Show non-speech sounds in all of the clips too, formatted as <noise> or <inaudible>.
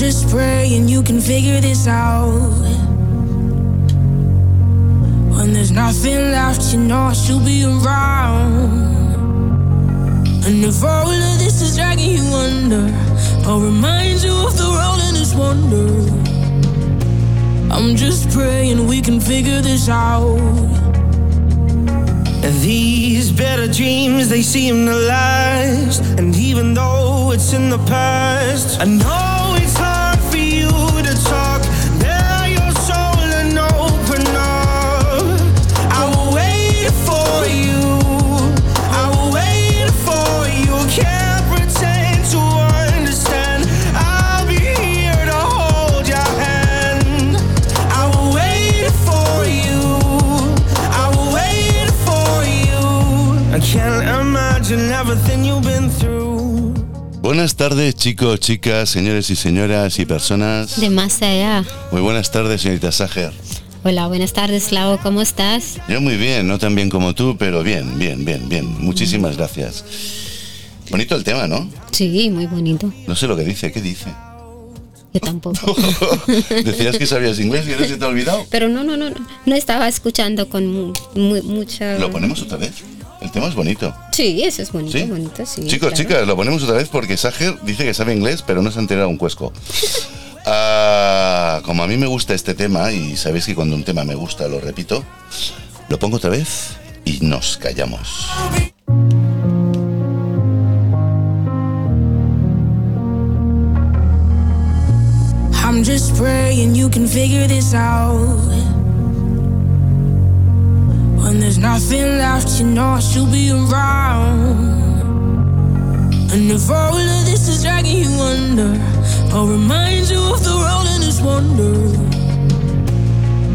just praying you can figure this out. When there's nothing left, you know I should be around. And if all of this is dragging you under, I'll remind you of the road in this wonder. I'm just praying we can figure this out. These better dreams, they seem to last. And even though it's in the past, I know Buenas tardes, chicos, chicas, señores y señoras y personas. De más allá. Muy buenas tardes, señorita Sager. Hola, buenas tardes, Lau, ¿cómo estás? Yo muy bien, no tan bien como tú, pero bien, bien, bien, bien. Muchísimas gracias. Bonito el tema, ¿no? Sí, muy bonito. No sé lo que dice, ¿qué dice? Yo tampoco. <laughs> Decías que sabías inglés y ahora se te ha olvidado. Pero no, no, no, no, no estaba escuchando con mu- mu- mucha... ¿Lo ponemos otra vez? El tema es bonito. Sí, eso es bonito, ¿Sí? bonito, sí. Chicos, claro. chicas, lo ponemos otra vez porque Sager dice que sabe inglés, pero no se ha enterado un cuesco. <laughs> Ah, como a mí me gusta este tema, y sabéis que cuando un tema me gusta lo repito, lo pongo otra vez y nos callamos. I'm just praying you can figure this out. When there's nothing left, you know I should be around. And if all of this is dragging you under, I'll remind you of the road in this wonder.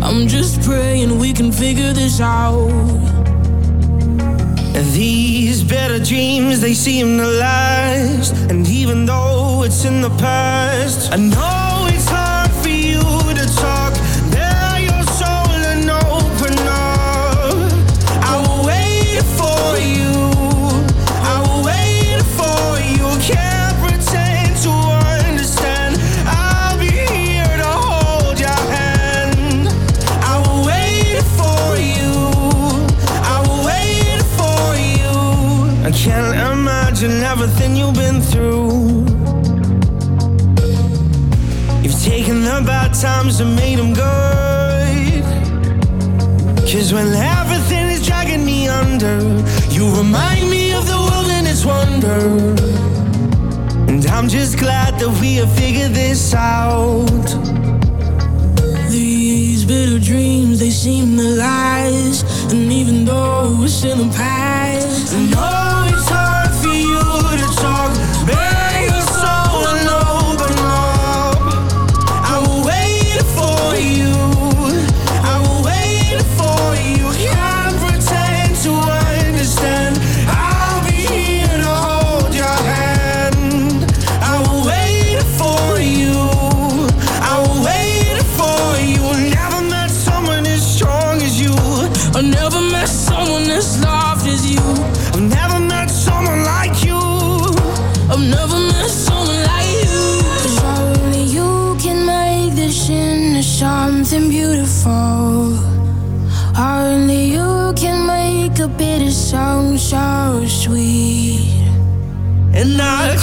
I'm just praying we can figure this out. These better dreams, they seem to last. And even though it's in the past, I know times and made them good. Cause when everything is dragging me under, you remind me of the world and its wonder. And I'm just glad that we have figured this out. These bitter dreams, they seem to last. And even though it's in the past, I know it's hard for you to talk. Bare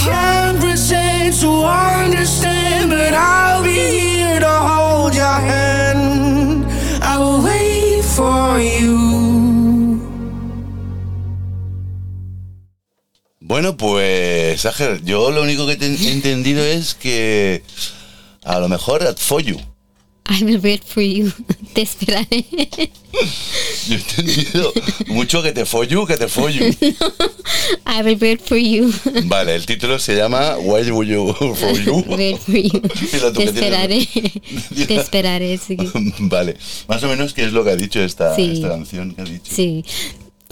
can't pretend to understand, but I'll be here to hold your hand. I will wait for you. Bueno, pues, Sager, yo lo único que te he entendido es que a lo mejor at for you. I will wait for you. <laughs> Te esperaré. <laughs> <laughs> Yo he entendido mucho que te <laughs> for you, que te for you. I will wait for you. Vale, el título se llama Why Will You For You. <laughs> For you. Te esperaré. Te esperaré, sí. Vale, más o menos qué es lo que ha dicho esta, Sí. esta canción que ha dicho. Sí.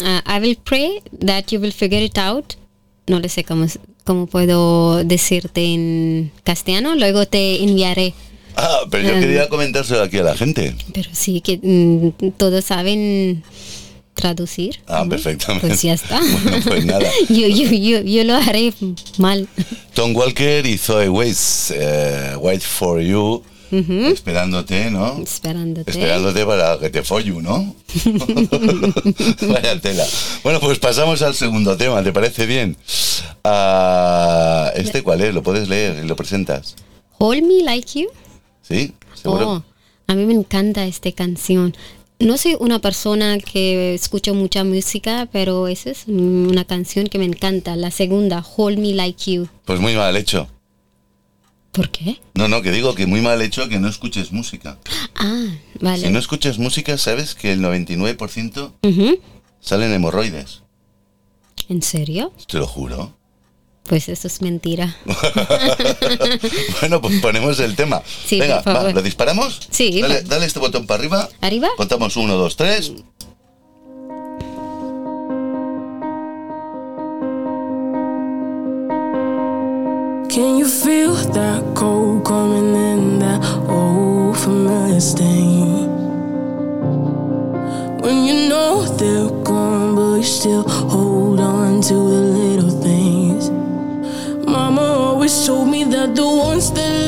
Ah, I will pray that you will figure it out. No le sé cómo, cómo puedo decirte en castellano. Luego te enviaré. Ah, pero yo Ah. quería comentárselo aquí a la gente. Pero sí que mm, todos saben traducir. Ah, ¿no? perfectamente. Pues ya está. <laughs> Bueno, pues nada. <laughs> yo, yo, yo, yo lo haré mal. Tom Walker y Zoe Weiss, eh, Wait for You, esperándote, ¿no? Esperándote. Esperándote para que te follu, ¿no? <laughs> Vaya tela. Bueno, pues pasamos al segundo tema, ¿te parece bien? Ah, ¿Este cuál es? ¿Lo puedes leer y lo presentas? Hold Me Like You. ¿Sí? ¿Seguro? Oh, a mí me encanta esta canción. No soy una persona que escucho mucha música, pero esa es una canción que me encanta. La segunda, Hold Me Like You. Pues muy mal hecho. ¿Por qué? No, no, que digo que muy mal hecho que no escuches música. Ah, vale. Si no escuchas música, sabes que el 99% Ujú. salen hemorroides. ¿En serio? Te lo juro. Pues eso es mentira. <laughs> bueno, pues ponemos el tema. Sí, Venga, por va, favor. ¿lo disparamos? Sí, Dale, va. dale este botón para arriba. ¿Arriba? Contamos uno, dos, tres. Can you feel that cold coming in that old familiar stain? When you know they're gone, but you still hold on to the little things. Told me that the ones that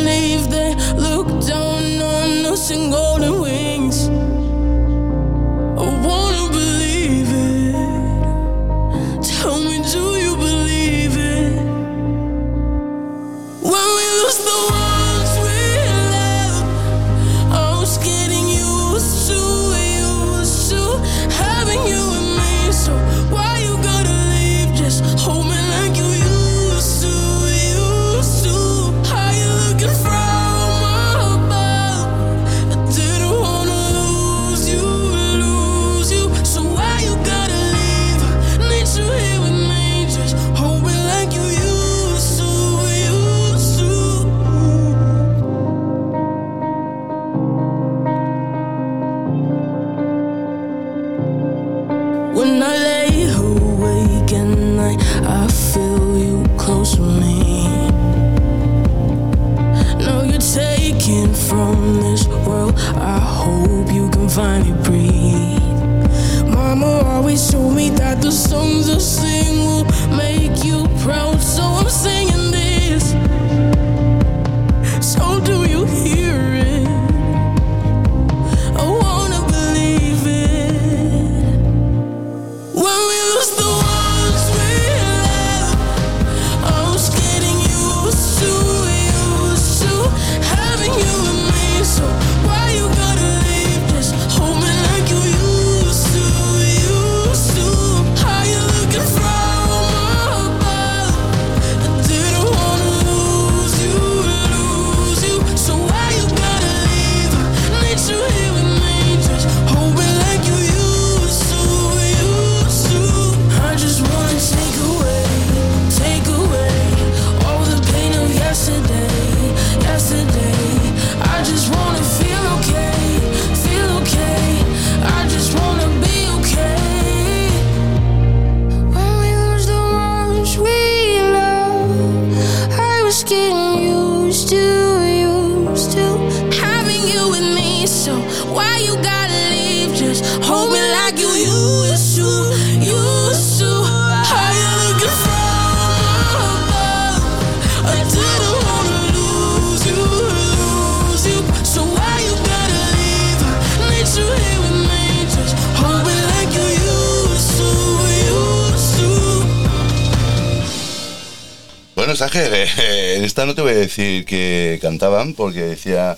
<laughs> En esta no te voy a decir que cantaban porque decía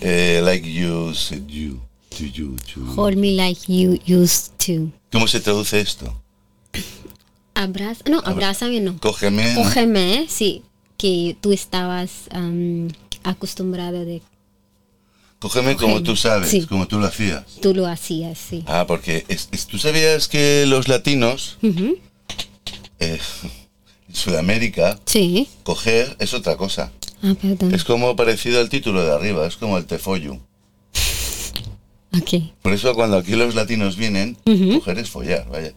eh, like you said you to you to. Hold Me Like You Used to. ¿Cómo se traduce esto? Abraza, no, abrázame no. Cógeme. Cógeme, sí, que tú estabas acostumbrado de, Cógeme como tú sabes, Sí. como tú lo hacías. tú lo hacías, sí. Ah, porque es- es- tú sabías que los latinos eh, Sudamérica Sí. coger es otra cosa. Ah, perdón. Es como parecido al título de arriba, es como el tefollo. Ok. <laughs> Por eso cuando aquí los latinos vienen, coger es follar, vaya.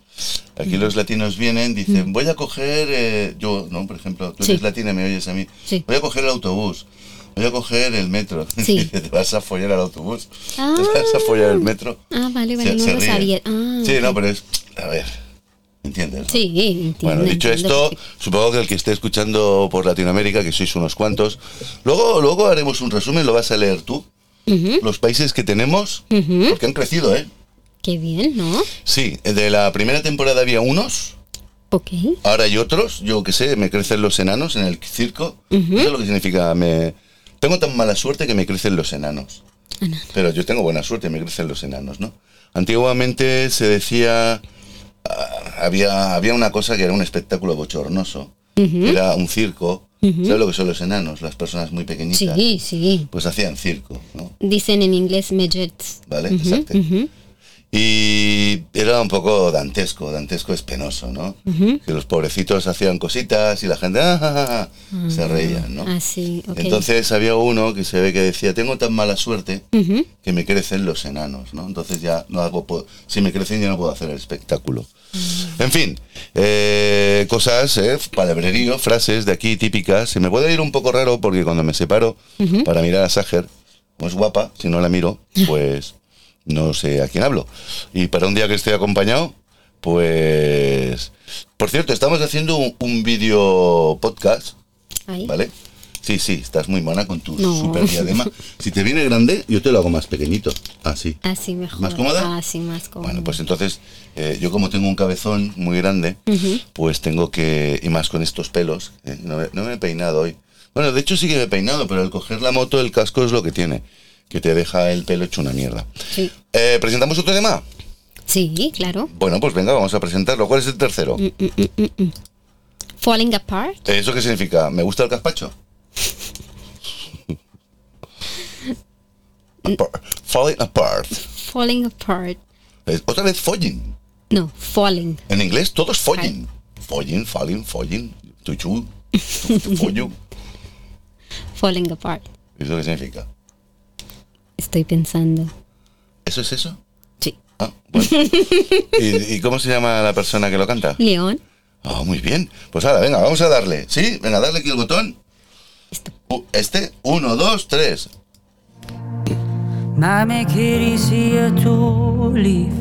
Aquí los latinos vienen, dicen, voy a coger, eh, yo, ¿no? Por ejemplo, tú Sí. eres latina y me oyes a mí. Sí. Voy a coger el autobús. Voy a coger el metro. <laughs> Sí. Te vas a follar al autobús. Ah. Te <laughs> vas a follar el metro. Ah, vale, vale, Se- no se lo ríe. sabía. Ah, sí, no, pero es. A ver. ¿Entiendes? no? Sí, entiendo. Bueno, dicho entiendo esto, supongo que el que esté escuchando por Latinoamérica, que sois unos cuantos, luego, luego haremos un resumen, lo vas a leer tú. Los países que tenemos, porque han crecido, ¿eh? Qué bien, ¿no? Sí, de la primera temporada había unos, Ok. ahora hay otros, yo que sé, me crecen los enanos en el circo. Eso es lo que significa, me... Tengo tan mala suerte que me crecen los enanos. Enano. Pero yo tengo buena suerte, me crecen los enanos, ¿no? Antiguamente se decía, había, había una cosa que era un espectáculo bochornoso, era un circo. ¿Sabes lo que son los enanos? Las personas muy pequeñitas. Sí, sí. Pues hacían circo, ¿no? Dicen en inglés midgets. ¿Vale? Exacto. Y era un poco dantesco, dantesco es penoso, ¿no? Que los pobrecitos hacían cositas y la gente ah, ah, ah, ah, se reían, ¿no? Ah, sí, ok. Entonces había uno que se ve que decía, tengo tan mala suerte que me crecen los enanos, ¿no? Entonces ya no hago, si me crecen ya no puedo hacer el espectáculo. En fin, eh, cosas, eh, palabrerío, frases de aquí típicas. Se me puede ir un poco raro porque cuando me separo para mirar a Sager, como es guapa, si no la miro, pues no sé a quién hablo. Y para un día que estoy acompañado, pues... Por cierto, estamos haciendo un, un vídeo podcast Ahí. ¿Vale? Sí, sí, estás muy mona con tu No. super diadema. Si te viene grande, yo te lo hago más pequeñito. Así. Así mejor. ¿Más cómoda? Así más cómoda. Bueno, pues entonces, eh, yo como tengo un cabezón muy grande, pues tengo que, y más con estos pelos, eh, no, me- no me he peinado hoy. Bueno, de hecho sí que me he peinado, pero al coger la moto el casco es lo que tiene, que te deja el pelo hecho una mierda. Sí. Eh, ¿Presentamos otro tema? Sí, claro. Bueno, pues venga, vamos a presentarlo. ¿Cuál es el tercero? Falling apart. ¿Eso qué significa? ¿Me gusta el gazpacho? <laughs> Apart. Falling apart. Falling apart. Otra vez folling. No, falling. En inglés todo es falling. Tuchu, tu- tu follo. Falling apart. ¿Eso qué significa? Estoy pensando. ¿Eso es eso? Sí. Ah, bueno. <laughs> ¿Y, y cómo se llama la persona que lo canta? León. Ah, muy bien. Pues ahora, venga, vamos a darle. ¿Sí? Venga, darle aquí el botón. Uh, Este, uno, dos, tres. easier to leave.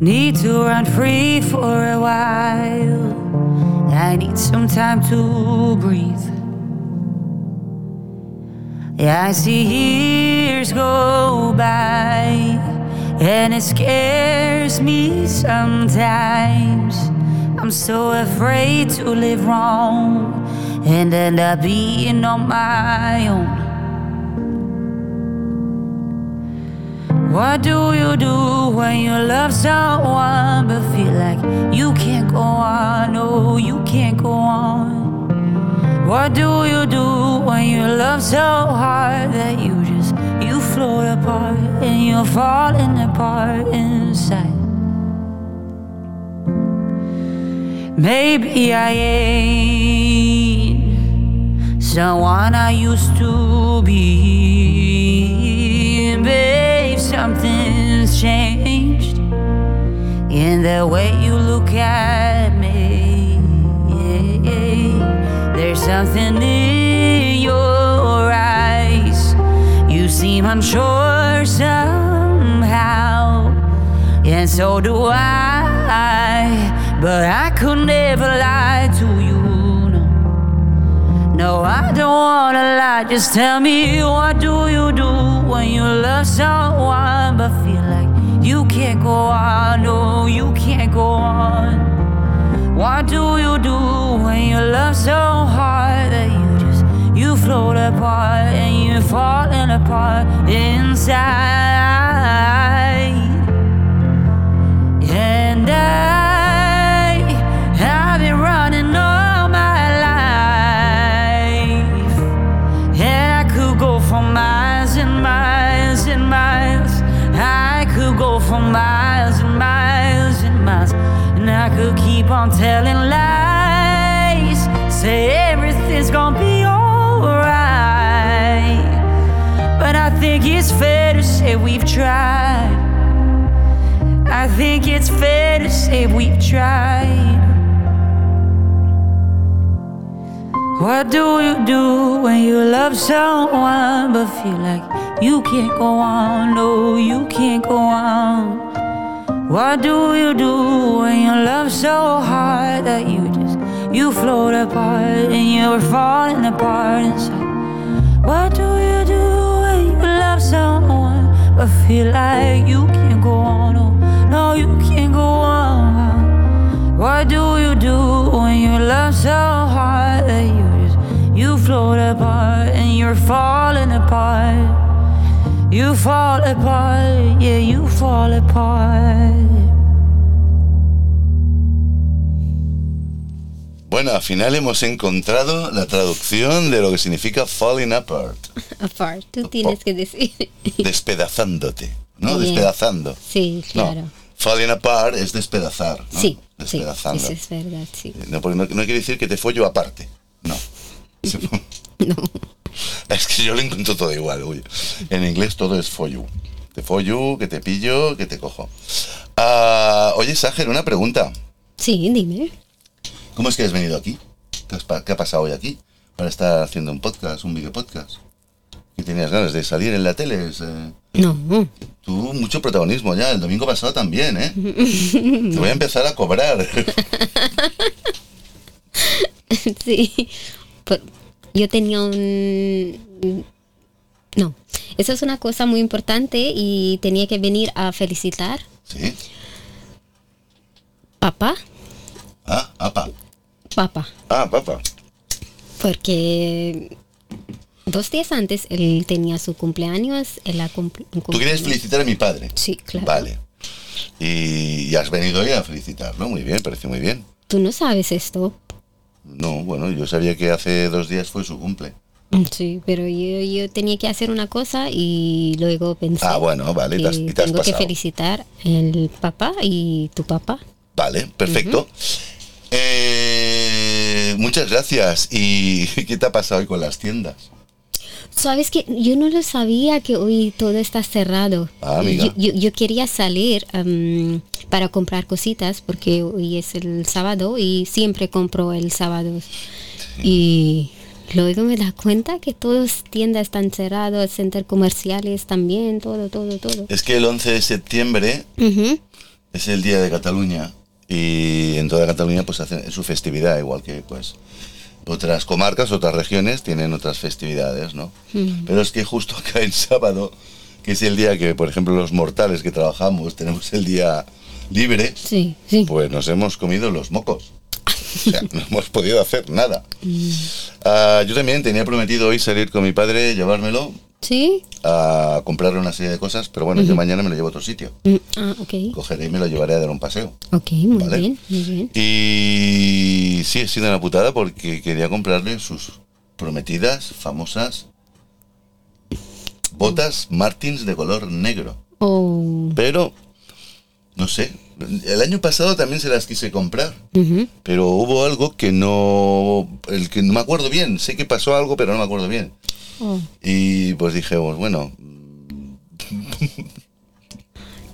Need to run free for a while. I need some time to breathe. Yeah, I see years go by, and it scares me sometimes. I'm so afraid to live wrong and end up being on my own. What do you do when you love someone but feel like you can't go on? No, you can't go on. What do you do when you love so hard that you just you float apart and you're falling apart inside? Maybe I ain't someone I used to be. Babe, something's changed in the way you look at something in your eyes. You seem unsure somehow, and so do I. But I could never lie to you. No. No, I don't wanna lie. Just tell me what do you do when you love someone but feel like you can't go on? No, you can't go on. What do you do when you love so hard that you just you float apart and you're falling apart inside? And I, tried. What do you do when you love someone but feel like you can't go on? No, you can't go on. What do you do when you love so hard that you just you float apart and you're falling apart inside? What do you do when you love someone but feel like you can't go on? What do you do when you love so hard that you just you float apart and you're falling apart? You fall apart, yeah, you fall apart. Bueno, al final hemos encontrado la traducción de lo que significa falling apart, <laughs> Apart, tú tienes que decir. despedazándote, ¿no? Bien. Despedazando. Sí, No, claro. Falling apart es despedazar, ¿no? Sí, sí, Despedazando. eso es verdad, sí. No, porque no, no quiere decir que te follo aparte. No. <laughs> No. Es que yo lo encuentro todo igual, uy. En inglés todo es for you. Te follo, que te pillo, que te cojo. Ah, oye, Ságer, una pregunta. Sí, dime. ¿Cómo es que has venido aquí? ¿Qué, has qué ha pasado hoy aquí? Para estar haciendo un podcast, un video podcast. ¿Que tenías ganas de salir en la tele? No, tú, mucho protagonismo ya. El domingo pasado también, ¿eh? Te voy a empezar a cobrar. <laughs> sí. Por- yo tenía un... No, eso es una cosa muy importante y tenía que venir a felicitar ¿Sí? papá, Ah, apa. papá, Ah, papá. porque dos días antes él tenía su cumpleaños, él ha cumpl- Tú querías felicitar a mi padre. Sí, claro. Vale. Y, y has venido hoy a felicitarlo. Muy bien, parece muy bien. Tú no sabes esto. No, bueno, yo sabía que hace dos días fue su cumple. Sí, pero yo, yo tenía que hacer una cosa y luego pensé Ah, bueno, vale, te has- que te has tengo que felicitar el papá y tu papá. Vale, perfecto. Eh, muchas gracias. ¿Y <laughs> qué te ha pasado hoy con las tiendas? Sabes que yo no lo sabía que hoy todo está cerrado. Ah, amiga. Yo, yo- yo quería salir para comprar cositas porque hoy es el sábado y siempre compro el sábado. Y luego me da cuenta que todas tiendas están cerradas, centros comerciales también, todo, todo, todo. Es que el 11 de septiembre es el Día de Cataluña y en toda Cataluña pues hacen su festividad, igual que pues otras comarcas, otras regiones tienen otras festividades, ¿no? Pero es que justo acá en sábado, que es el día que, por ejemplo, los mortales que trabajamos tenemos el día libre, Sí, sí. pues nos hemos comido los mocos. O sea, no hemos podido hacer nada. Ah, yo también tenía prometido hoy salir con mi padre, llevármelo ¿Sí? a comprarle una serie de cosas, pero bueno, yo mañana me lo llevo a otro sitio. Mm, Ah, ok. Cogeré y me lo llevaré a dar un paseo. Ok, muy Vale. bien, muy bien. Y sí, he sido una putada porque quería comprarle sus prometidas, famosas botas Martins de color negro. Oh, Pero, no sé, el año pasado también se las quise comprar. Pero hubo algo que no. El que no me acuerdo bien. Sé que pasó algo, pero no me acuerdo bien. Oh. Y pues dije, pues bueno,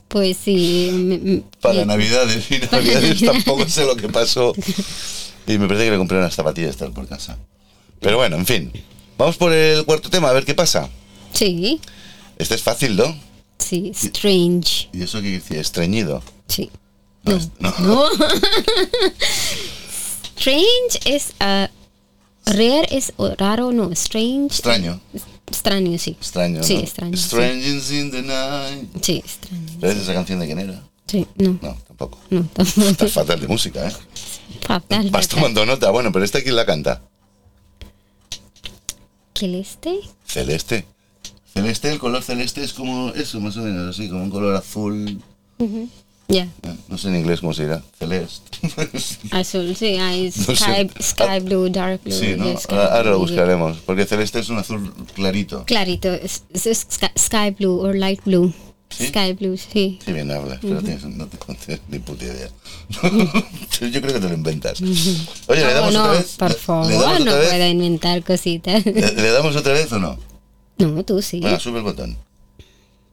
Pues sí. <laughs> para Navidades y Navidades tampoco sé lo que pasó. Y me parece que le compré unas zapatillas tal por casa. Pero bueno, en fin. Vamos por el cuarto tema, a ver qué pasa. Sí, Este es fácil, ¿no? sí, strange. ¿Y eso qué decía? Estreñido. Sí. No, <laughs> strange es ah, rare es raro, no, strange. Extraño. Extraño, sí. Extraño, Sí, ¿no? extraño. Sí, Strangers in the night. Sí, extraño. ¿Ves esa canción de quién era? Sí, no, No, tampoco. no, tampoco. Estás fatal de música, ¿eh? Fatal, Vas tomando nota. Bueno, pero esta quién la canta. ¿Qué este? Celeste. Celeste, el color celeste es como eso, más o menos así, como un color azul. Eh, No sé en inglés cómo se dirá. Celeste. <laughs> azul, sí, hay No sky, sky blue, dark blue. sí, ¿no? yeah, sky Ahora, ahora lo blue, yeah. buscaremos. Porque celeste es un azul clarito. Clarito, es, es sky, sky blue o light blue. ¿Sí? Sky blue, sí. Sí, bien hablas, pero tienes- no, te, tienes <laughs> ni puta idea. <laughs> Yo creo que te lo inventas. Oye, ¿le No, damos no, otra vez? por ¿Le- favor, ¿Le damos no puedo inventar cositas. ¿Le, le damos otra vez o no? No, tú sí. Venga, sube el botón.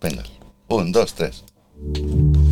Venga. Un, dos, tres.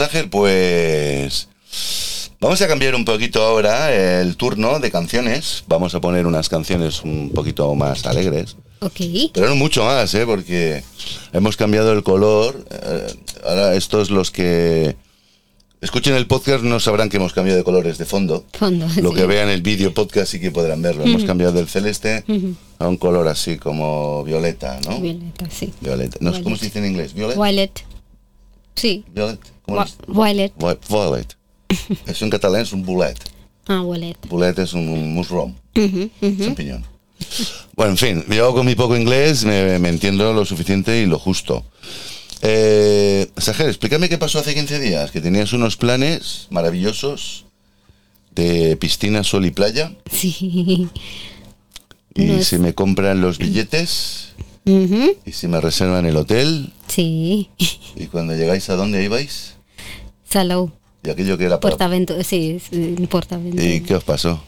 Ángel, pues vamos a cambiar un poquito ahora el turno de canciones. Vamos a poner unas canciones un poquito más alegres. Ok. Pero no mucho más, ¿eh? porque hemos cambiado el color. Eh, ahora estos los que escuchen el podcast no sabrán que hemos cambiado de colores de fondo. Fondo. Lo sí. que vean el vídeo podcast sí que podrán verlo. Hemos cambiado del celeste a un color así como violeta, ¿no? Violeta, sí. Violeta. No sé cómo se dice en inglés. Violet. Violet. Sí. Violet. ¿Cómo Wa- <laughs> es? Violet. Vi- Violet. Eso en catalán es un bulet. Ah, violet. Bulet es un, un musrom. Champiñón. Bueno, en fin, yo con mi poco inglés me, me entiendo lo suficiente y lo justo. Eh, Sajer, explícame qué pasó hace 15 días, que tenías unos planes maravillosos de piscina, sol y playa, Sí. y No es- se me compran los billetes Y si me reservan el hotel, Sí. y cuando llegáis a dónde ibais, Salou. y aquello que era para... Portaventura, sí, Portaventura. ¿Y qué os pasó?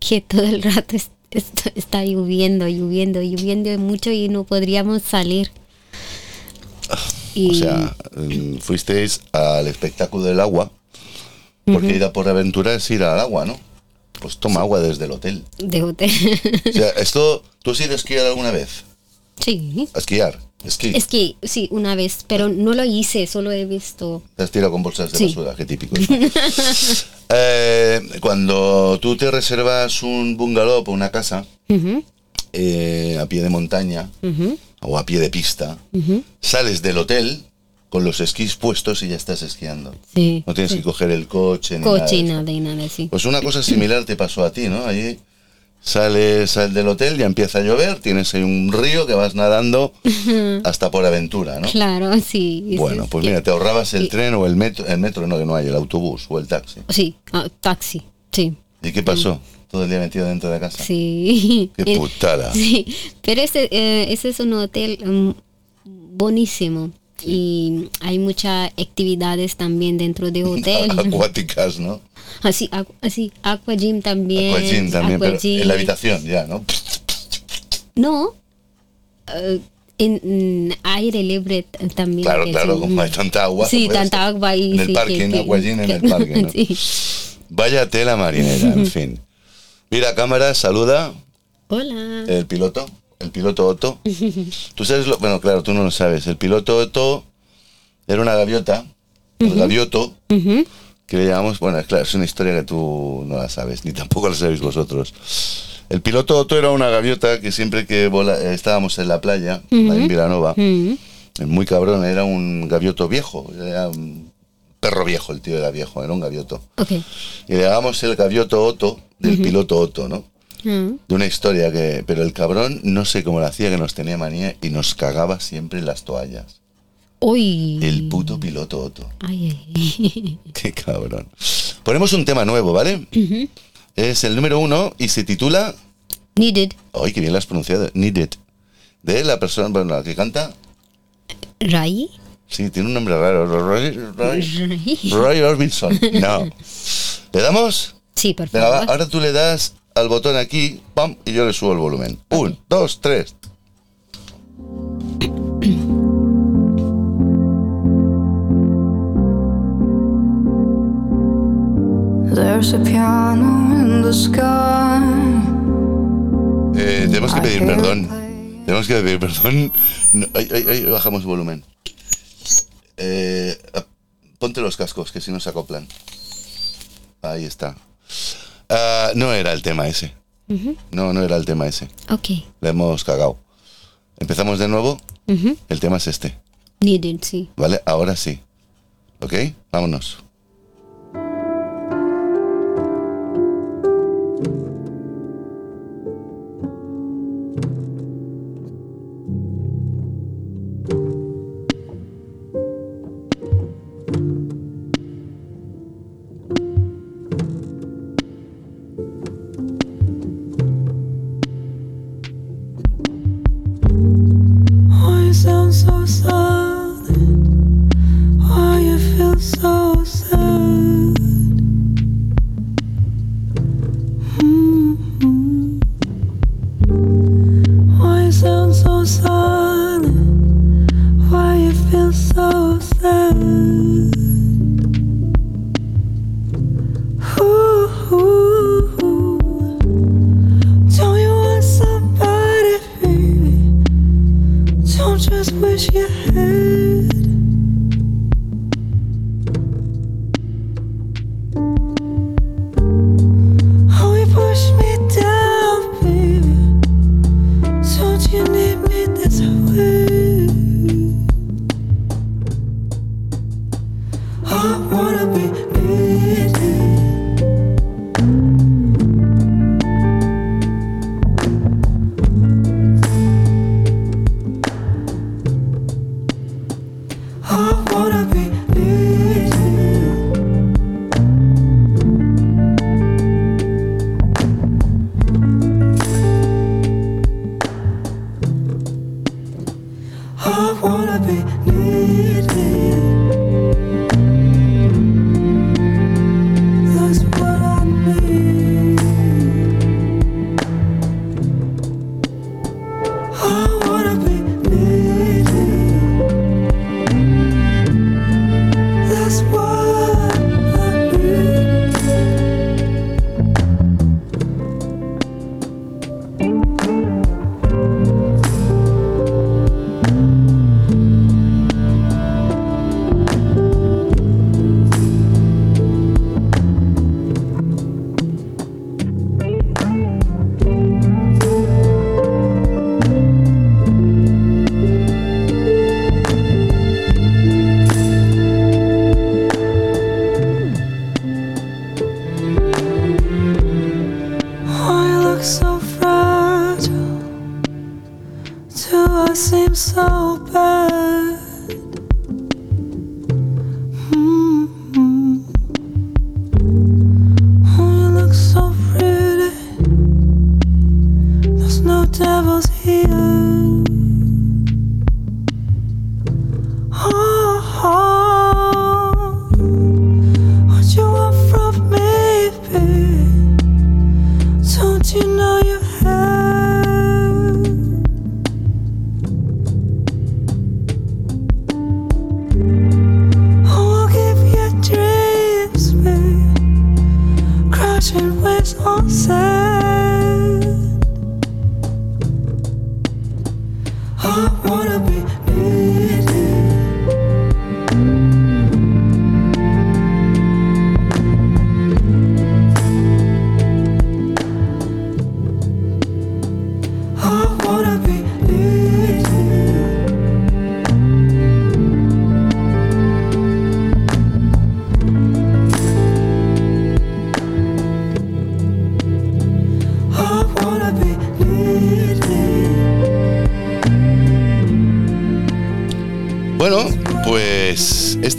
Que todo el rato es- está, está lloviendo, lloviendo, lloviendo mucho y no podríamos salir. Y O sea, mm, fuisteis al espectáculo del agua, porque ir a por aventura es ir al agua, ¿no? Pues toma agua desde el hotel. de hotel. O sea, esto, ¿tú has ido a esquiar alguna vez? sí. A esquiar, esquí. Es que sí, una vez, pero no lo hice, solo he visto. Te has tirado con bolsas de Sí. basura, qué típico. ¿no? <laughs> Eh, cuando tú te reservas un bungalow o una casa eh, a pie de montaña o a pie de pista, sales del hotel con los esquís puestos y ya estás esquiando. Sí. No tienes sí. que coger el coche ni nada de Coche y nada y nada, sí. Pues una cosa similar te pasó a ti, ¿no? Allí sales sal del hotel, ya empieza a llover, tienes ahí un río que vas nadando <laughs> hasta por aventura, ¿no? Claro, sí. Bueno, es pues mira, te ahorrabas el tren o el metro, el metro no, que no hay, el autobús o el taxi. Sí, ah, taxi, sí. ¿Y qué pasó? Todo el día metido dentro de casa. Sí. Qué putada. <laughs> Sí, pero ese, eh, ese es un hotel mm, buenísimo y hay muchas actividades también dentro de hotel. <laughs> Acuáticas, ¿no? así, acu- así, aqua gym también. Aquagym también, aqua pero gym. en la habitación ya, ¿no? No, eh, en, aire libre también. Claro, claro, como hay tanta agua. Sí, puede tanta agua y En el sí, parking, que- que- Aquagym en el parque, ¿no? <laughs> sí. Vaya tela marinera, en <laughs> fin. Mira, cámara, saluda Hola. el piloto, el piloto Otto. <laughs> Tú sabes lo, bueno, claro, tú no lo sabes. El piloto Otto era una gaviota, el gavioto, que le llamamos, bueno, es claro, es una historia que tú no la sabes, ni tampoco la sabéis vosotros. El piloto Otto era una gaviota que siempre que vola- eh, estábamos en la playa, ahí en Vilanova, Ujú. muy cabrón, era un gavioto viejo, era un perro viejo, el tío era viejo, era un gavioto. Y le llamamos el gavioto Otto del piloto Otto, ¿no? Ah, De una historia que, pero el cabrón no sé cómo lo hacía, que nos tenía manía y nos cagaba siempre en las toallas. Uy. El puto piloto Otto. Ay, ay. <laughs> Qué cabrón. Ponemos un tema nuevo, ¿vale? Es el número uno y se titula. Needed. ¡Ay, qué bien lo has pronunciado! Need It. De la persona, bueno, la que canta. Ray. Sí, tiene un nombre raro. Roy, Roy, Ray. Roy Orbison. No. <laughs> ¿Le damos? Sí, por Venga, favor. ahora tú le das al botón aquí, pam, y yo le subo el volumen. Un, dos, tres. There's a piano in the sky. Eh, tenemos que pedir perdón. Tenemos que pedir perdón. No, ay, ay, ay, bajamos volumen. Eh, ponte los cascos, que si no se acoplan. Ahí está. Ah, no era el tema ese. No, no era el tema ese. Ok. Le hemos cagado. Empezamos de nuevo. El tema es este. Needed, sí. ¿Vale? Ahora sí. ¿Ok? Vámonos. wish you had.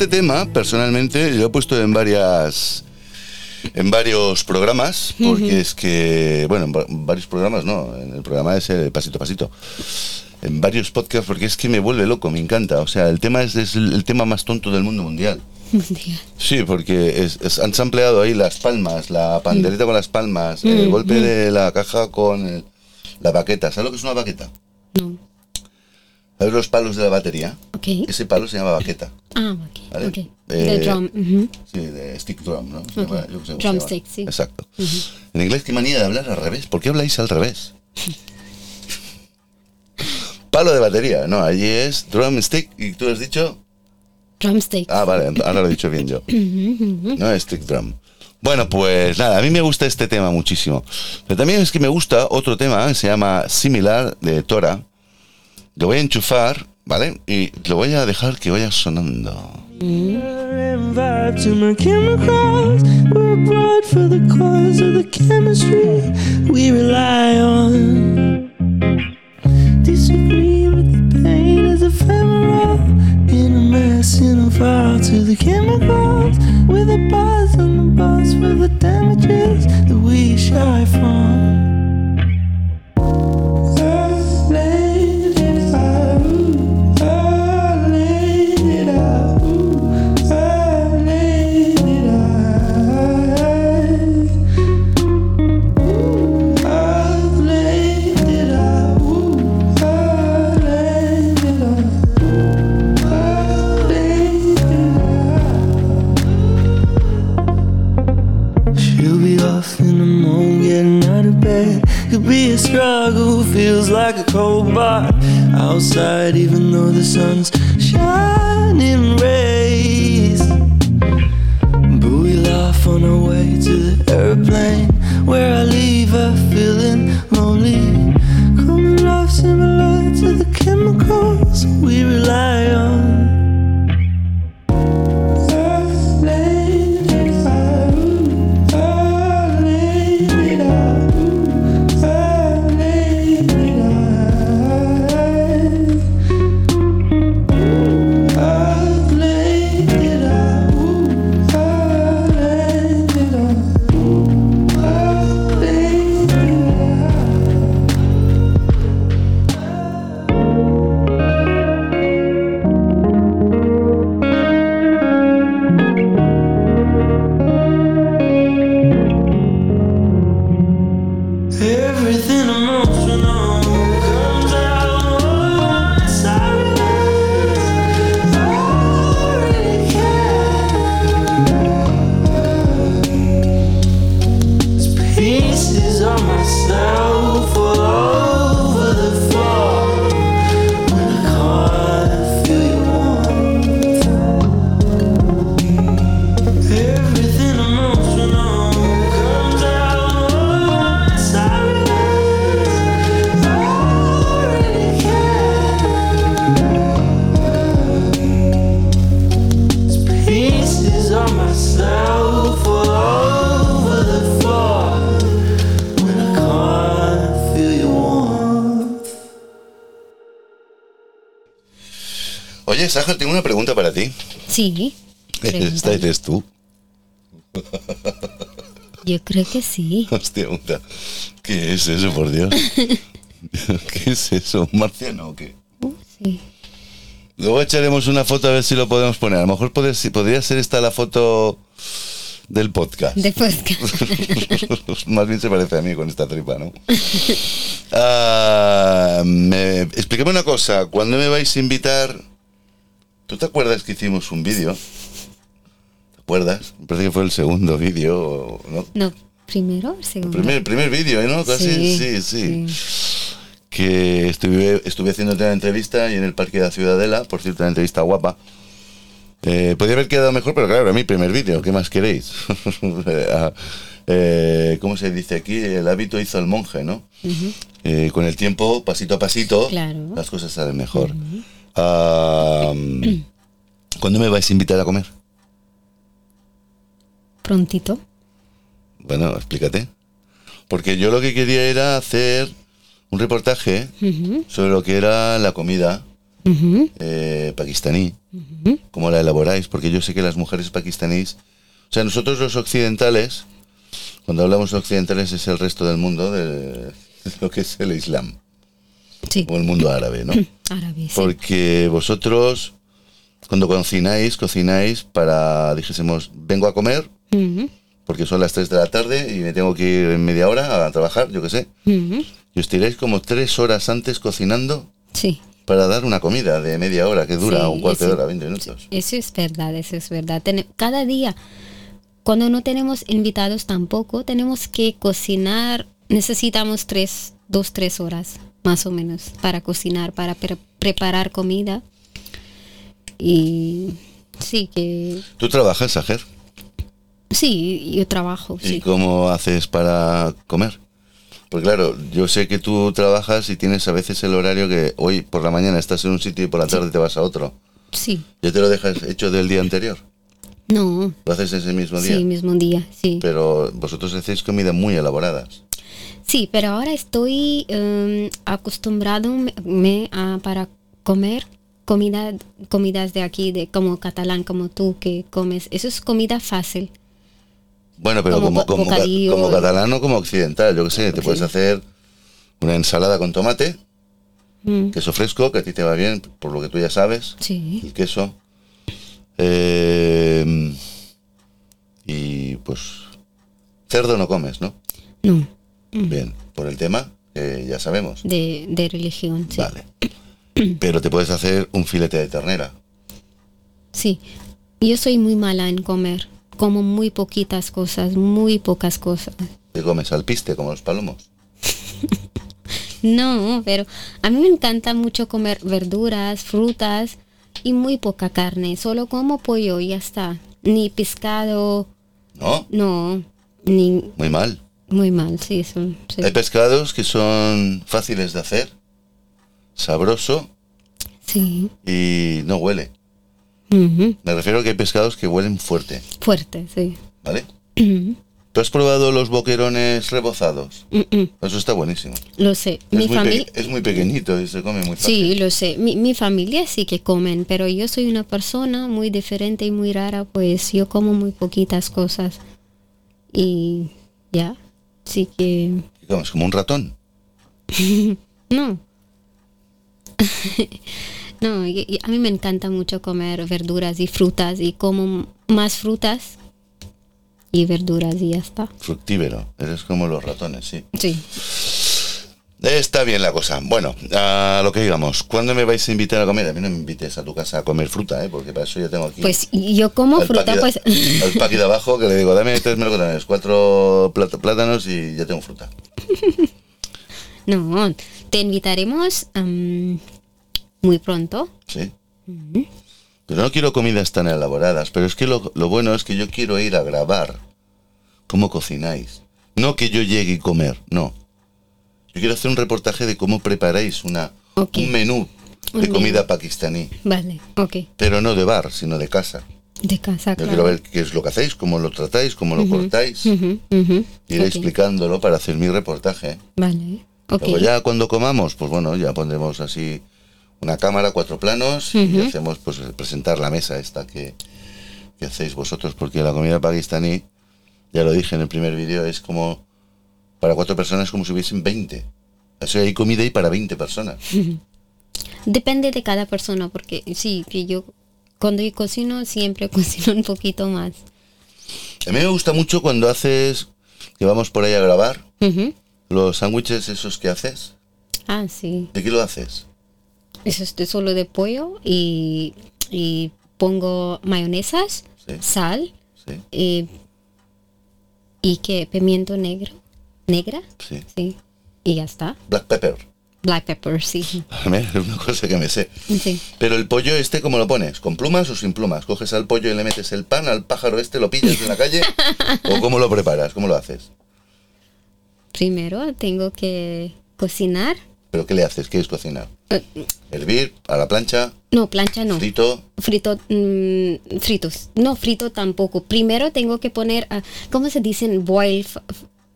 Este tema personalmente lo he puesto en varias en varios programas porque es que bueno en va- varios programas no en el programa ese pasito a pasito. En varios podcasts porque es que me vuelve loco me encanta. O sea el tema es, es el, el tema más tonto del mundo mundial. Mundial. sí porque es, es- han sampleado ahí las palmas la pandereta con las palmas el golpe de la caja con el- la baqueta. ¿sabes lo que es una baqueta? No. ¿Sabes los palos de la batería? Ese palo se llama baqueta Ah, ok. Vale. Eh, The drum. Sí, de stick drum, ¿no? Se Ok. llama- yo qué sé cómo se Drumstick, llama. sí. Exacto. En inglés, qué manía de hablar al revés. ¿Por qué habláis al revés? <laughs> Palo de batería, no, allí es drumstick y tú has dicho. Drumstick. Ah, vale, ahora lo he dicho bien yo. <laughs> No es stick drum. Bueno, pues nada, a mí me gusta este tema muchísimo. Pero también es que me gusta otro tema, que se llama Similar de Tora. Lo voy a enchufar, ¿vale? Y lo voy a dejar que vaya sonando. and vibe Oye, Sájar, tengo una pregunta para ti. Sí. ¿Esta pregunta. eres tú? Yo creo que sí. <laughs> Hostia puta. ¿Qué es eso, por Dios? <laughs> ¿Qué es eso? ¿Un marciano o qué? Sí. Luego echaremos una foto a ver si lo podemos poner. A lo mejor podría ser esta la foto del podcast. Después <laughs> que... Más bien se parece a mí con esta tripa, ¿no? Ah, me, explícame una cosa. ¿Cuándo me vais a invitar? ¿Tú te acuerdas que hicimos un vídeo? ¿Te acuerdas? Me parece que fue el segundo vídeo, ¿no? No, primero o El segundo. primer, primer vídeo, ¿no? Casi, sí, sí. Que estuve, estuve haciendo una entrevista y en el Parque de la Ciudadela, por cierto, una entrevista guapa. Eh, podría haber quedado mejor, pero claro, era mi primer vídeo, ¿qué más queréis? <laughs> Ah, eh, ¿Cómo se dice aquí? El hábito hizo el monje, ¿no? Eh, con el tiempo, pasito a pasito, Claro. las cosas salen mejor. Ah, ¿Cuándo me vais a invitar a comer? Prontito. Bueno, explícate. Porque yo lo que quería era hacer un reportaje sobre lo que era la comida eh, pakistaní, cómo la elaboráis, porque yo sé que las mujeres pakistaníes, o sea, nosotros los occidentales, cuando hablamos de occidentales es el resto del mundo, de, de <laughs> lo que es el Islam, Sí. o el mundo árabe, ¿no? <clears throat> Árabe, sí. Porque vosotros, cuando cocináis, cocináis para, dijésemos, vengo a comer, porque son las 3 de la tarde y me tengo que ir en media hora a trabajar, yo qué sé. ujú, Y os tiráis como tres horas antes cocinando Sí. para dar una comida de media hora que dura Sí, un cuarto de hora, 20 minutos. Eso es verdad, eso es verdad. Cada día, cuando no tenemos invitados tampoco, tenemos que cocinar, necesitamos tres, dos, tres horas más o menos para cocinar, para pre- preparar comida. Y sí, que ¿Tú trabajas, Ajer? sí, yo trabajo, ¿Y sí. cómo haces para comer? Pues claro, yo sé que tú trabajas y tienes a veces el horario que hoy por la mañana estás en un sitio y por la tarde te vas a otro. Sí, ¿Ya te lo dejas hecho del día anterior? no, ¿Lo haces ese mismo día? sí, mismo día, sí. Pero vosotros hacéis comida muy elaboradas. Sí, pero ahora estoy em, acostumbrado me, a- para comer comida, comidas de aquí, de como catalán, como tú que comes. Eso es comida fácil. Bueno, pero Como como, como, como catalán o como occidental, yo qué sé, te puedes hacer una ensalada con tomate, Mm, queso fresco, que a ti te va bien, por lo que tú ya sabes, sí, el queso. Eh, y pues cerdo no comes, ¿no? no, Bien, por el tema, que ya sabemos. de, de religión, sí. Vale. Pero te puedes hacer un filete de ternera. Sí, yo soy muy mala en comer. Como muy poquitas cosas, muy pocas cosas. Te comes al piste como los palomos. <laughs> No, pero a mí me encanta mucho comer verduras, frutas y muy poca carne. Solo como pollo y ya está. Ni pescado, ¿No? no, ni Muy mal. Muy mal, sí, eso. sí. Hay pescados que son fáciles de hacer, sabroso Sí. y no huele. Me refiero a que hay pescados que huelen fuerte, Fuerte, sí. ¿vale? ¿Tú has probado los boquerones rebozados? Eso está buenísimo. Lo sé. Es Mi muy, es muy pequeñito y se come muy fácil. Sí, lo sé. Mi, mi familia sí que comen, pero yo soy una persona muy diferente y muy rara, pues yo como muy poquitas cosas. Y ya, sí que... ¿Qué comes? ¿Como un ratón? <laughs> No. <laughs> no, y- y a mí me encanta mucho comer verduras y frutas y como más frutas y verduras y ya está. Fructívero. Eres como los ratones, sí. Sí. Está bien la cosa. Bueno, a lo que digamos. ¿Cuándo me vais a invitar a comer? A mí no me invites a tu casa a comer fruta, ¿eh? Porque para eso ya tengo aquí... Pues yo como fruta, de- pues... <laughs> al paqui de abajo que le digo, dame tres melocotones, cuatro plát- plátanos y ya tengo fruta. <laughs> No, te invitaremos muy pronto. ¿Sí? Pero no quiero comidas tan elaboradas, pero es que lo, lo bueno es que yo quiero ir a grabar cómo cocináis. No que yo llegue y comer, no. Yo quiero hacer un reportaje de cómo preparáis una, un menú Un de menú. comida pakistaní. Vale, ok. Pero no de bar, sino de casa. De casa, Yo claro. quiero ver qué es lo que hacéis, cómo lo tratáis, cómo lo cortáis. Ujú. Iré explicándolo para hacer mi reportaje. Vale, ok. Luego ya cuando comamos, pues bueno, ya pondremos así una cámara, cuatro planos, y hacemos pues presentar la mesa esta que, que hacéis vosotros, porque la comida pakistaní, ya lo dije en el primer vídeo, es como para cuatro personas como si hubiesen 20. O sea, hay comida ahí para 20 personas. <laughs> Depende de cada persona, porque sí, que yo cuando yo cocino siempre <laughs> cocino un poquito más. A mí me gusta mucho cuando haces, que vamos por ahí a grabar, los sándwiches esos que haces. Ah, sí. ¿De qué lo haces? Eso es de solo de pollo y, y pongo mayonesas, Sí. sal Sí, y, y que pimiento negro, negra, sí. sí. Y ya está. Black pepper. Black pepper, sí. <laughs> Es una cosa que me sé. Sí. Pero el pollo este, ¿cómo lo pones? ¿Con plumas o sin plumas? ¿Coges al pollo y le metes el pan al pájaro este, lo pillas en la calle? <laughs> ¿O cómo lo preparas? ¿Cómo lo haces? Primero tengo que cocinar. ¿Pero qué le haces? ¿Qué es cocinar? Eh, Hervir a la plancha, no, plancha no. frito. Frito, mm, fritos. No, frito tampoco. Primero tengo que poner, ah, ¿cómo se dicen? Boil.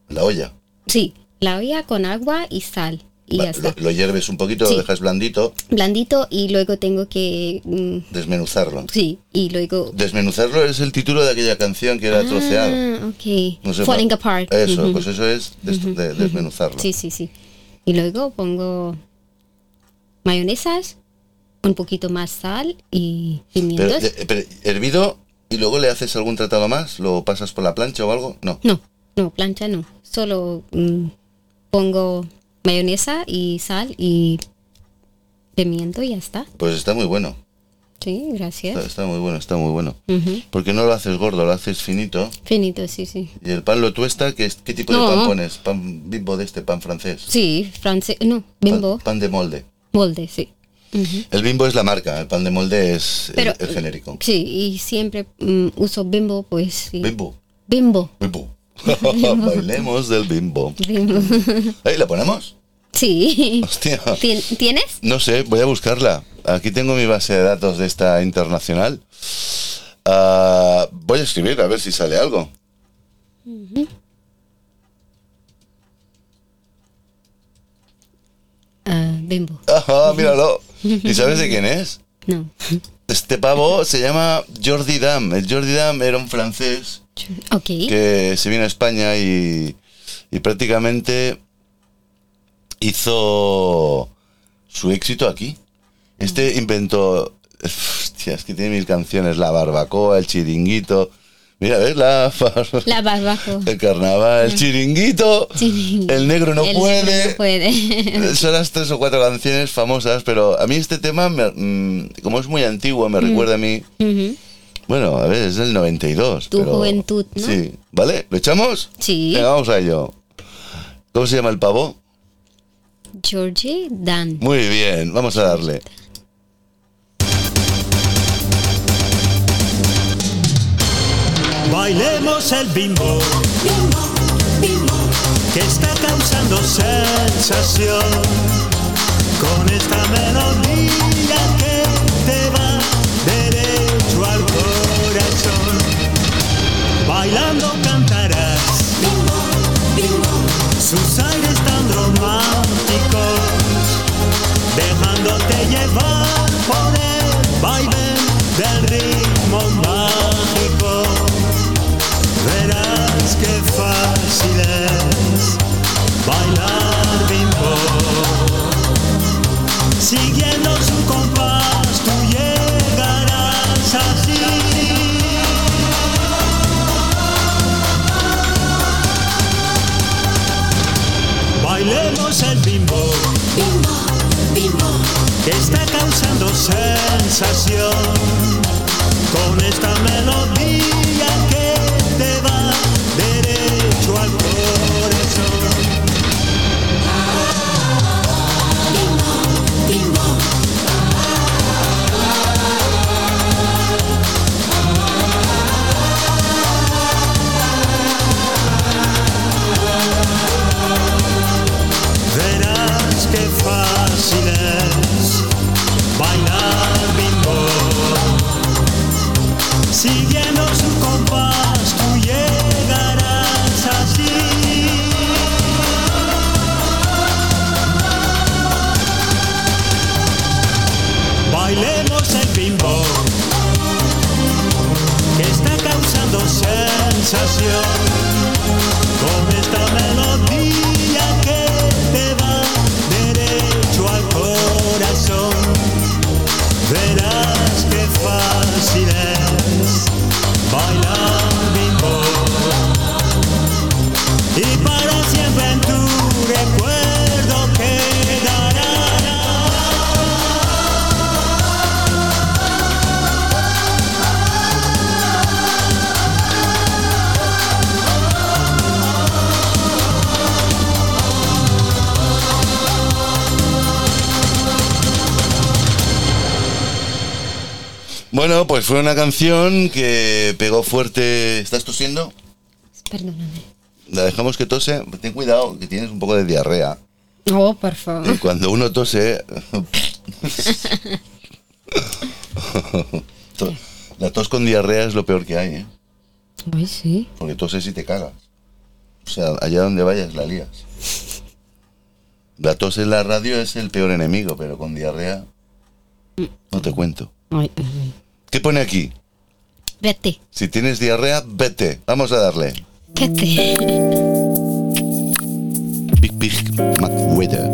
La olla. Sí, la olla con agua y sal. Y Va, ya está. Lo, lo hierves un poquito, Sí. lo dejas blandito, Blandito y luego tengo que... mm, desmenuzarlo. sí, y luego... Desmenuzarlo es el título de aquella canción que era troceado. Ah, ok. No sé, Falling pa- apart. Eso, Ujú. pues eso es des- de- desmenuzarlo. Sí, sí, sí. Y luego pongo mayonesas, un poquito más sal y Pero, pimientos. eh, pero, hervido y luego le haces algún tratado más, lo pasas por la plancha o algo. No. No, no, plancha no. Solo mm, pongo mayonesa y sal y pimiento y ya está. Pues está muy bueno. Sí, gracias. está muy bueno, está muy bueno. Porque no lo haces gordo, lo haces finito. Finito, sí, sí. Y el pan lo tuesta, ¿qué, qué tipo No. de pan pones? ¿Pan bimbo de este, pan francés? Sí, francés, no, bimbo, Pan, pan de molde. molde, sí. El bimbo es la marca, el pan de molde es Pero- el, genérico. Sí, y siempre mm, uso bimbo, pues sí. Bimbo, Bimbo. bimbo. <laughs> Bailemos del bimbo. Bimbo. ¿Ahí la ponemos? Sí. Hostia. ¿Tienes? No sé, voy a buscarla. Aquí tengo mi base de datos de esta internacional. Ah, voy a escribir a ver si sale algo. Ah, bimbo. Ajá, míralo. ¿Y sabes de quién es? No. Este pavo se llama Jordi Dam. El Jordi Dam era un francés Ok. que se vino a España y, y prácticamente hizo su éxito aquí. Este inventó, hostia, es que tiene mil canciones, la barbacoa, el chiringuito. Mira, ¿ves? La, bar- La barbaco. el carnaval, el chiringuito, Chiringuito. el negro no El puede. negro no puede. Son las tres o cuatro canciones famosas, pero a mí este tema, me- mm, como es muy antiguo, me recuerda a mí. Bueno, a ver, es del 92. Tu pero- juventud, ¿no? Sí. ¿Vale? ¿Lo echamos? Sí. Venga, vamos a ello. ¿Cómo se llama el pavo? Georgie Dan. Muy bien, vamos a darle. Bailemos el bimbo, que está causando sensación con esta melodía Bailando cantarás. Sus aires tan románticos, una canción que pegó fuerte. ¿Estás tosiendo? Perdóname. La dejamos que tose. Ten cuidado, que tienes un poco de diarrea. Oh, por Y favor. cuando uno tose. <laughs> To- La tos con diarrea es lo peor que hay, ¿eh? Ay, sí. Porque toses y te cagas. O sea, allá donde vayas la lías. La tos en la radio es el peor enemigo, pero con diarrea no te cuento. Ay, ay. ¿Qué pone aquí? Vete. Si tienes diarrea, vete. Vamos a darle. Vete. Big Big McWeather.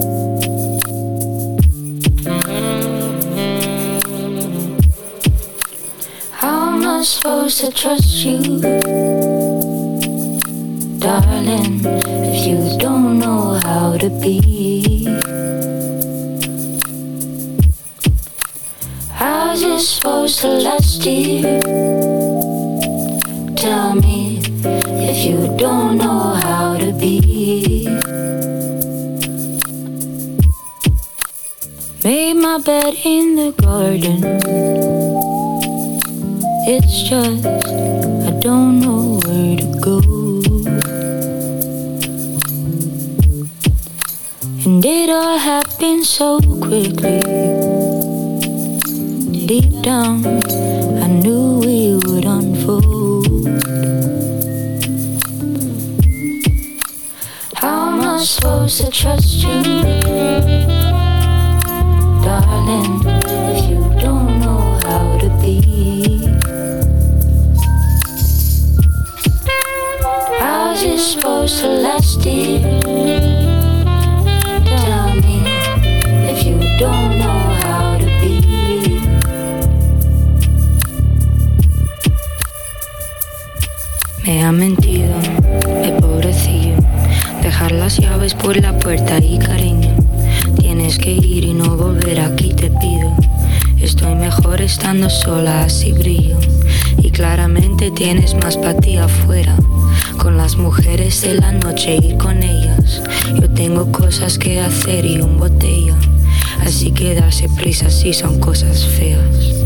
How am I supposed to trust you, darling, if you don't know how to be? How's it supposed to last, dear? Tell me if you don't know how to be. Made my bed in the garden. It's just I don't know where to go. And it all happened so quickly. Deep down, I knew we would unfold. How am I supposed to trust you, darling, if you don't know how to be? How's it supposed to last, dear? Me ha mentido, el pobrecillo. Dejar las llaves por la puerta y cariño. Tienes que ir y no volver aquí, te pido. Estoy mejor estando sola, así brillo. Y claramente tienes más para ti afuera. Con las mujeres de la noche, ir con ellas. Yo tengo cosas que hacer y un botella. Así que darse prisa si son cosas feas.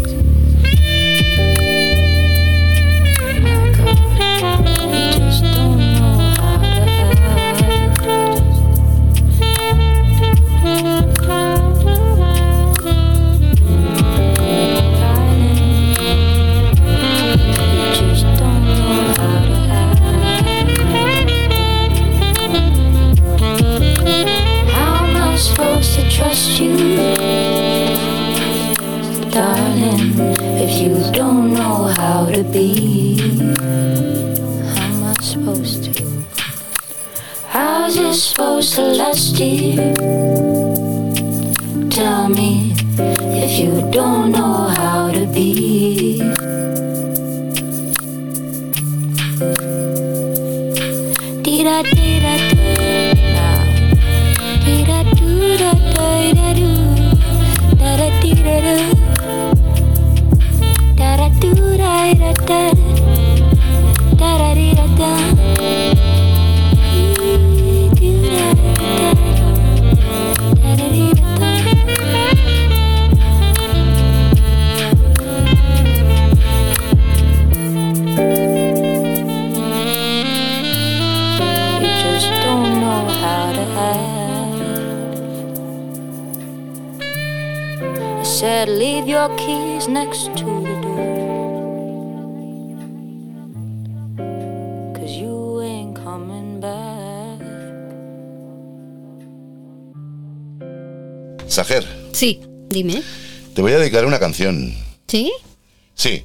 Canción. ¿Sí? Sí.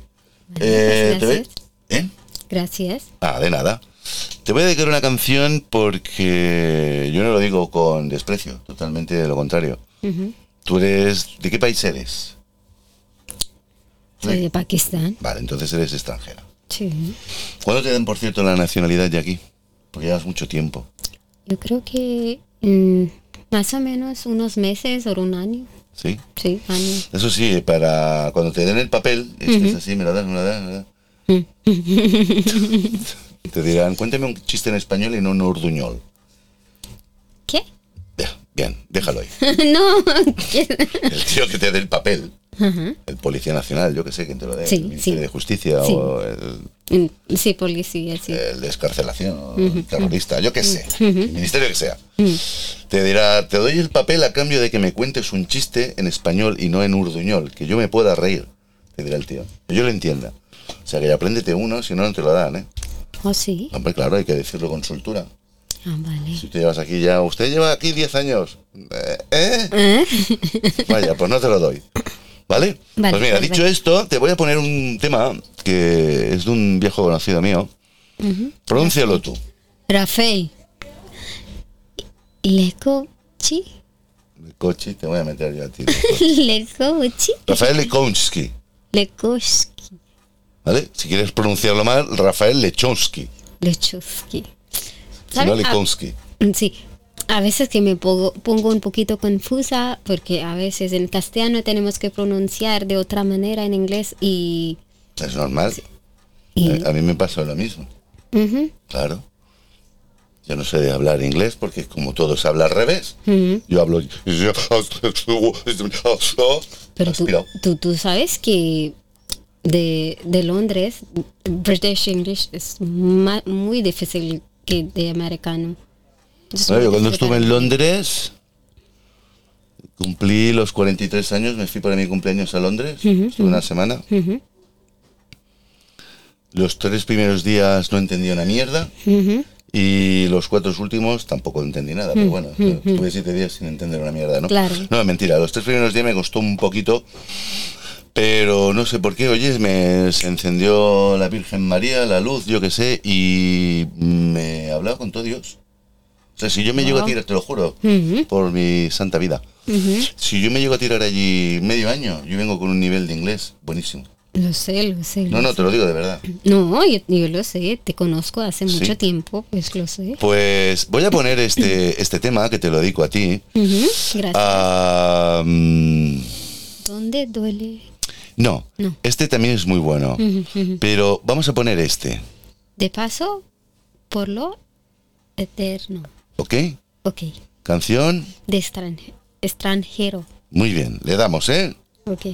Eh, te voy- gracias. ¿Eh? Gracias. Ah, de nada. Te voy a dedicar una canción porque yo no lo digo con desprecio, totalmente de lo contrario. Ujú. Tú eres... ¿De qué país eres? Soy de Pakistán. Vale, entonces eres extranjera. Sí. ¿Cuándo te dan, por cierto, la nacionalidad de aquí? Porque llevas mucho tiempo. Yo creo que más o menos unos meses o un año. ¿Sí? Sí. Eso sí, para cuando te den el papel, estés así, me lo das, me lo das, me lo das. <laughs> te dirán, cuéntame un chiste en español y no en urduñol. ¿Qué? Bien, déjalo ahí. <laughs> no. ¿qué? El tío que te dé el papel, El Policía Nacional, yo que sé, quien te lo dé. Sí, el Ministerio sí. de Justicia Sí. o el, Mm, Sí, policía, sí. el de escarcelación el terrorista, yo que sé. El ministerio que sea. Te dirá, te doy el papel a cambio de que me cuentes un chiste en español y no en urduñol, que yo me pueda reír. Te dirá el tío. Que yo lo entienda. O sea, que apréndete uno, si no, no te lo dan, ¿eh? ¿Oh, sí? Hombre, claro, hay que decirlo con soltura. Ah, vale. Si te llevas aquí ya, usted lleva aquí 10 años. Eh, ¿eh? ¿Eh? Vaya, pues no te lo doy. <laughs> ¿Vale? Vale, pues mira, dicho esto, te voy a poner un tema que es de un viejo conocido mío. Pronúncialo tú. Rafael. Lecochi. Cochi, te voy a meter yo a ti. <laughs> Lecochi. Rafael Lekonsky. Lekoski. ¿Vale? Si quieres pronunciarlo mal, Rafael Lechonsky. Lechowski. Si no. Ah, sí. A veces que me pongo, pongo un poquito confusa porque a veces en castellano tenemos que pronunciar de otra manera en inglés y... Es normal. y- A mí me pasa lo mismo. Claro. Yo no sé hablar inglés porque como todos hablan al revés. Yo hablo... <laughs> Pero tú, tú, tú sabes que de, de Londres, British English es muy difícil que de americano. Muy yo cuando estuve en. Londres, cumplí los 43 años, me fui para mi cumpleaños a Londres, estuve una semana. Los tres primeros días no entendí una mierda y los cuatro últimos tampoco entendí nada, pero bueno, estuve siete días sin entender una mierda, ¿no? Claro. No, mentira, los tres primeros días me costó un poquito, pero no sé por qué, oye, me se encendió la Virgen María, la luz, yo qué sé, y me hablaba con todo Dios. O sea, si yo me llego a Wow. tirar, te lo juro, por mi santa vida, si yo me llego a tirar allí medio año, yo vengo con un nivel de inglés buenísimo. Lo sé, lo sé. No, lo no, sé. te lo digo de verdad. No, yo, yo lo sé, te conozco hace Sí. mucho tiempo, pues lo sé. Pues voy a poner este, <clears throat> este tema que te lo dedico a ti. Gracias. Ah, ¿Dónde duele? no, No. este también es muy bueno. Pero vamos a poner este, De paso, por lo eterno. ¿Ok? Ok. Canción, De extranje- extranjero. muy bien, le damos, ¿eh? Ok.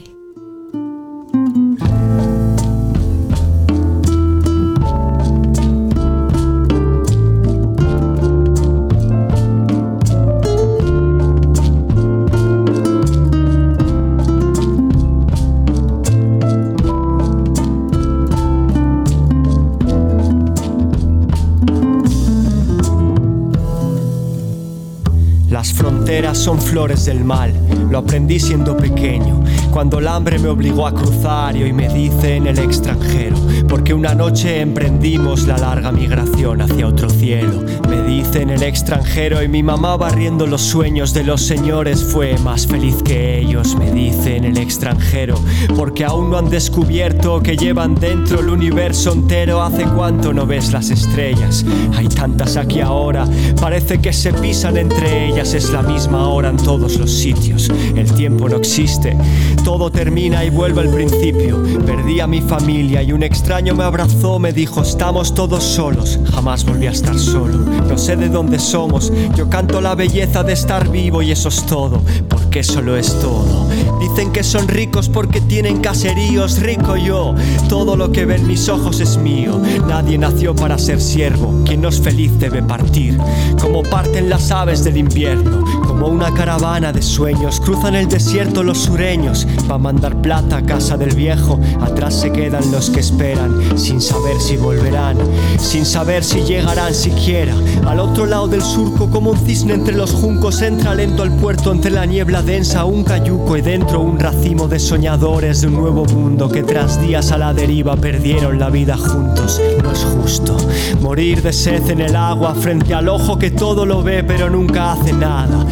Son flores del mal, lo aprendí siendo pequeño, cuando el hambre me obligó a cruzar y me dice en el extranjero, porque una noche emprendimos la larga migración hacia otro cielo. Me dice en el extranjero y mi mamá barriendo los sueños de los señores fue más feliz que ellos, me dice en el extranjero, porque aún no han descubierto que llevan dentro el universo entero. Hace cuánto no ves las estrellas, hay tantas aquí ahora, parece que se pisan entre ellas, es la misma hora en todos los sitios. El tiempo no existe, todo termina y vuelve al principio. Perdí a mi familia y un extraño me abrazó, me dijo, estamos todos solos, jamás volví a estar solo. No sé de dónde somos, yo canto la belleza de estar vivo y eso es todo, porque solo es todo. Dicen que son ricos porque tienen caseríos, rico yo. Todo lo que ven mis ojos es mío. Nadie nació para ser siervo. Quien no es feliz debe partir. Como parten las aves del invierno, como una caravana de sueños, cruzan el desierto los sureños. Va a mandar plata a casa del viejo. Atrás se quedan los que esperan, sin saber si volverán, sin saber si llegarán siquiera. Al otro lado del surco, como un cisne entre los juncos, entra lento al puerto entre la niebla densa, un cayuco y dentro un racimo de soñadores de un nuevo mundo que tras días a la deriva perdieron la vida juntos. No es justo morir de sed en el agua frente al ojo que todo lo ve pero nunca hace nada.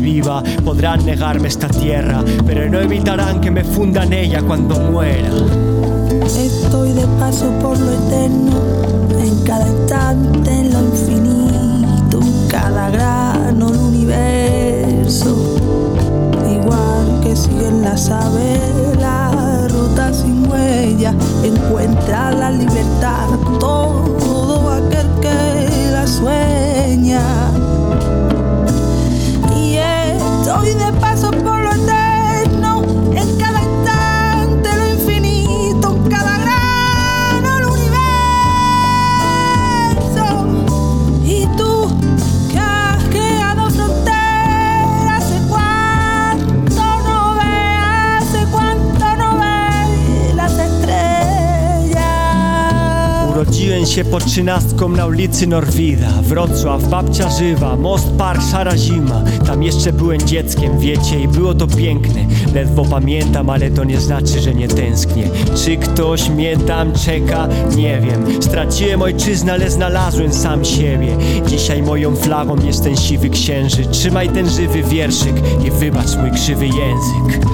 Viva podrán negarme esta tierra, pero no evitarán que me funda en ella cuando muera. Estoy de paso por lo eterno, en cada instante, en lo infinito, en cada grano del universo. Igual que siguen las aves, la ruta sin huella, encuentra la libertad todo aquel que la sueña. Się po trzynastką na ulicy Norwida. Wrocław, babcia żywa, most park Sarajima Tam jeszcze byłem dzieckiem, wiecie, i było to piękne. Ledwo pamiętam, ale to nie znaczy, że nie tęsknię. Czy ktoś mnie tam czeka? Nie wiem. Straciłem ojczyznę, ale znalazłem sam siebie. Dzisiaj moją flagą jest ten siwy księżyc. Trzymaj ten żywy wierszyk i wybacz mój krzywy język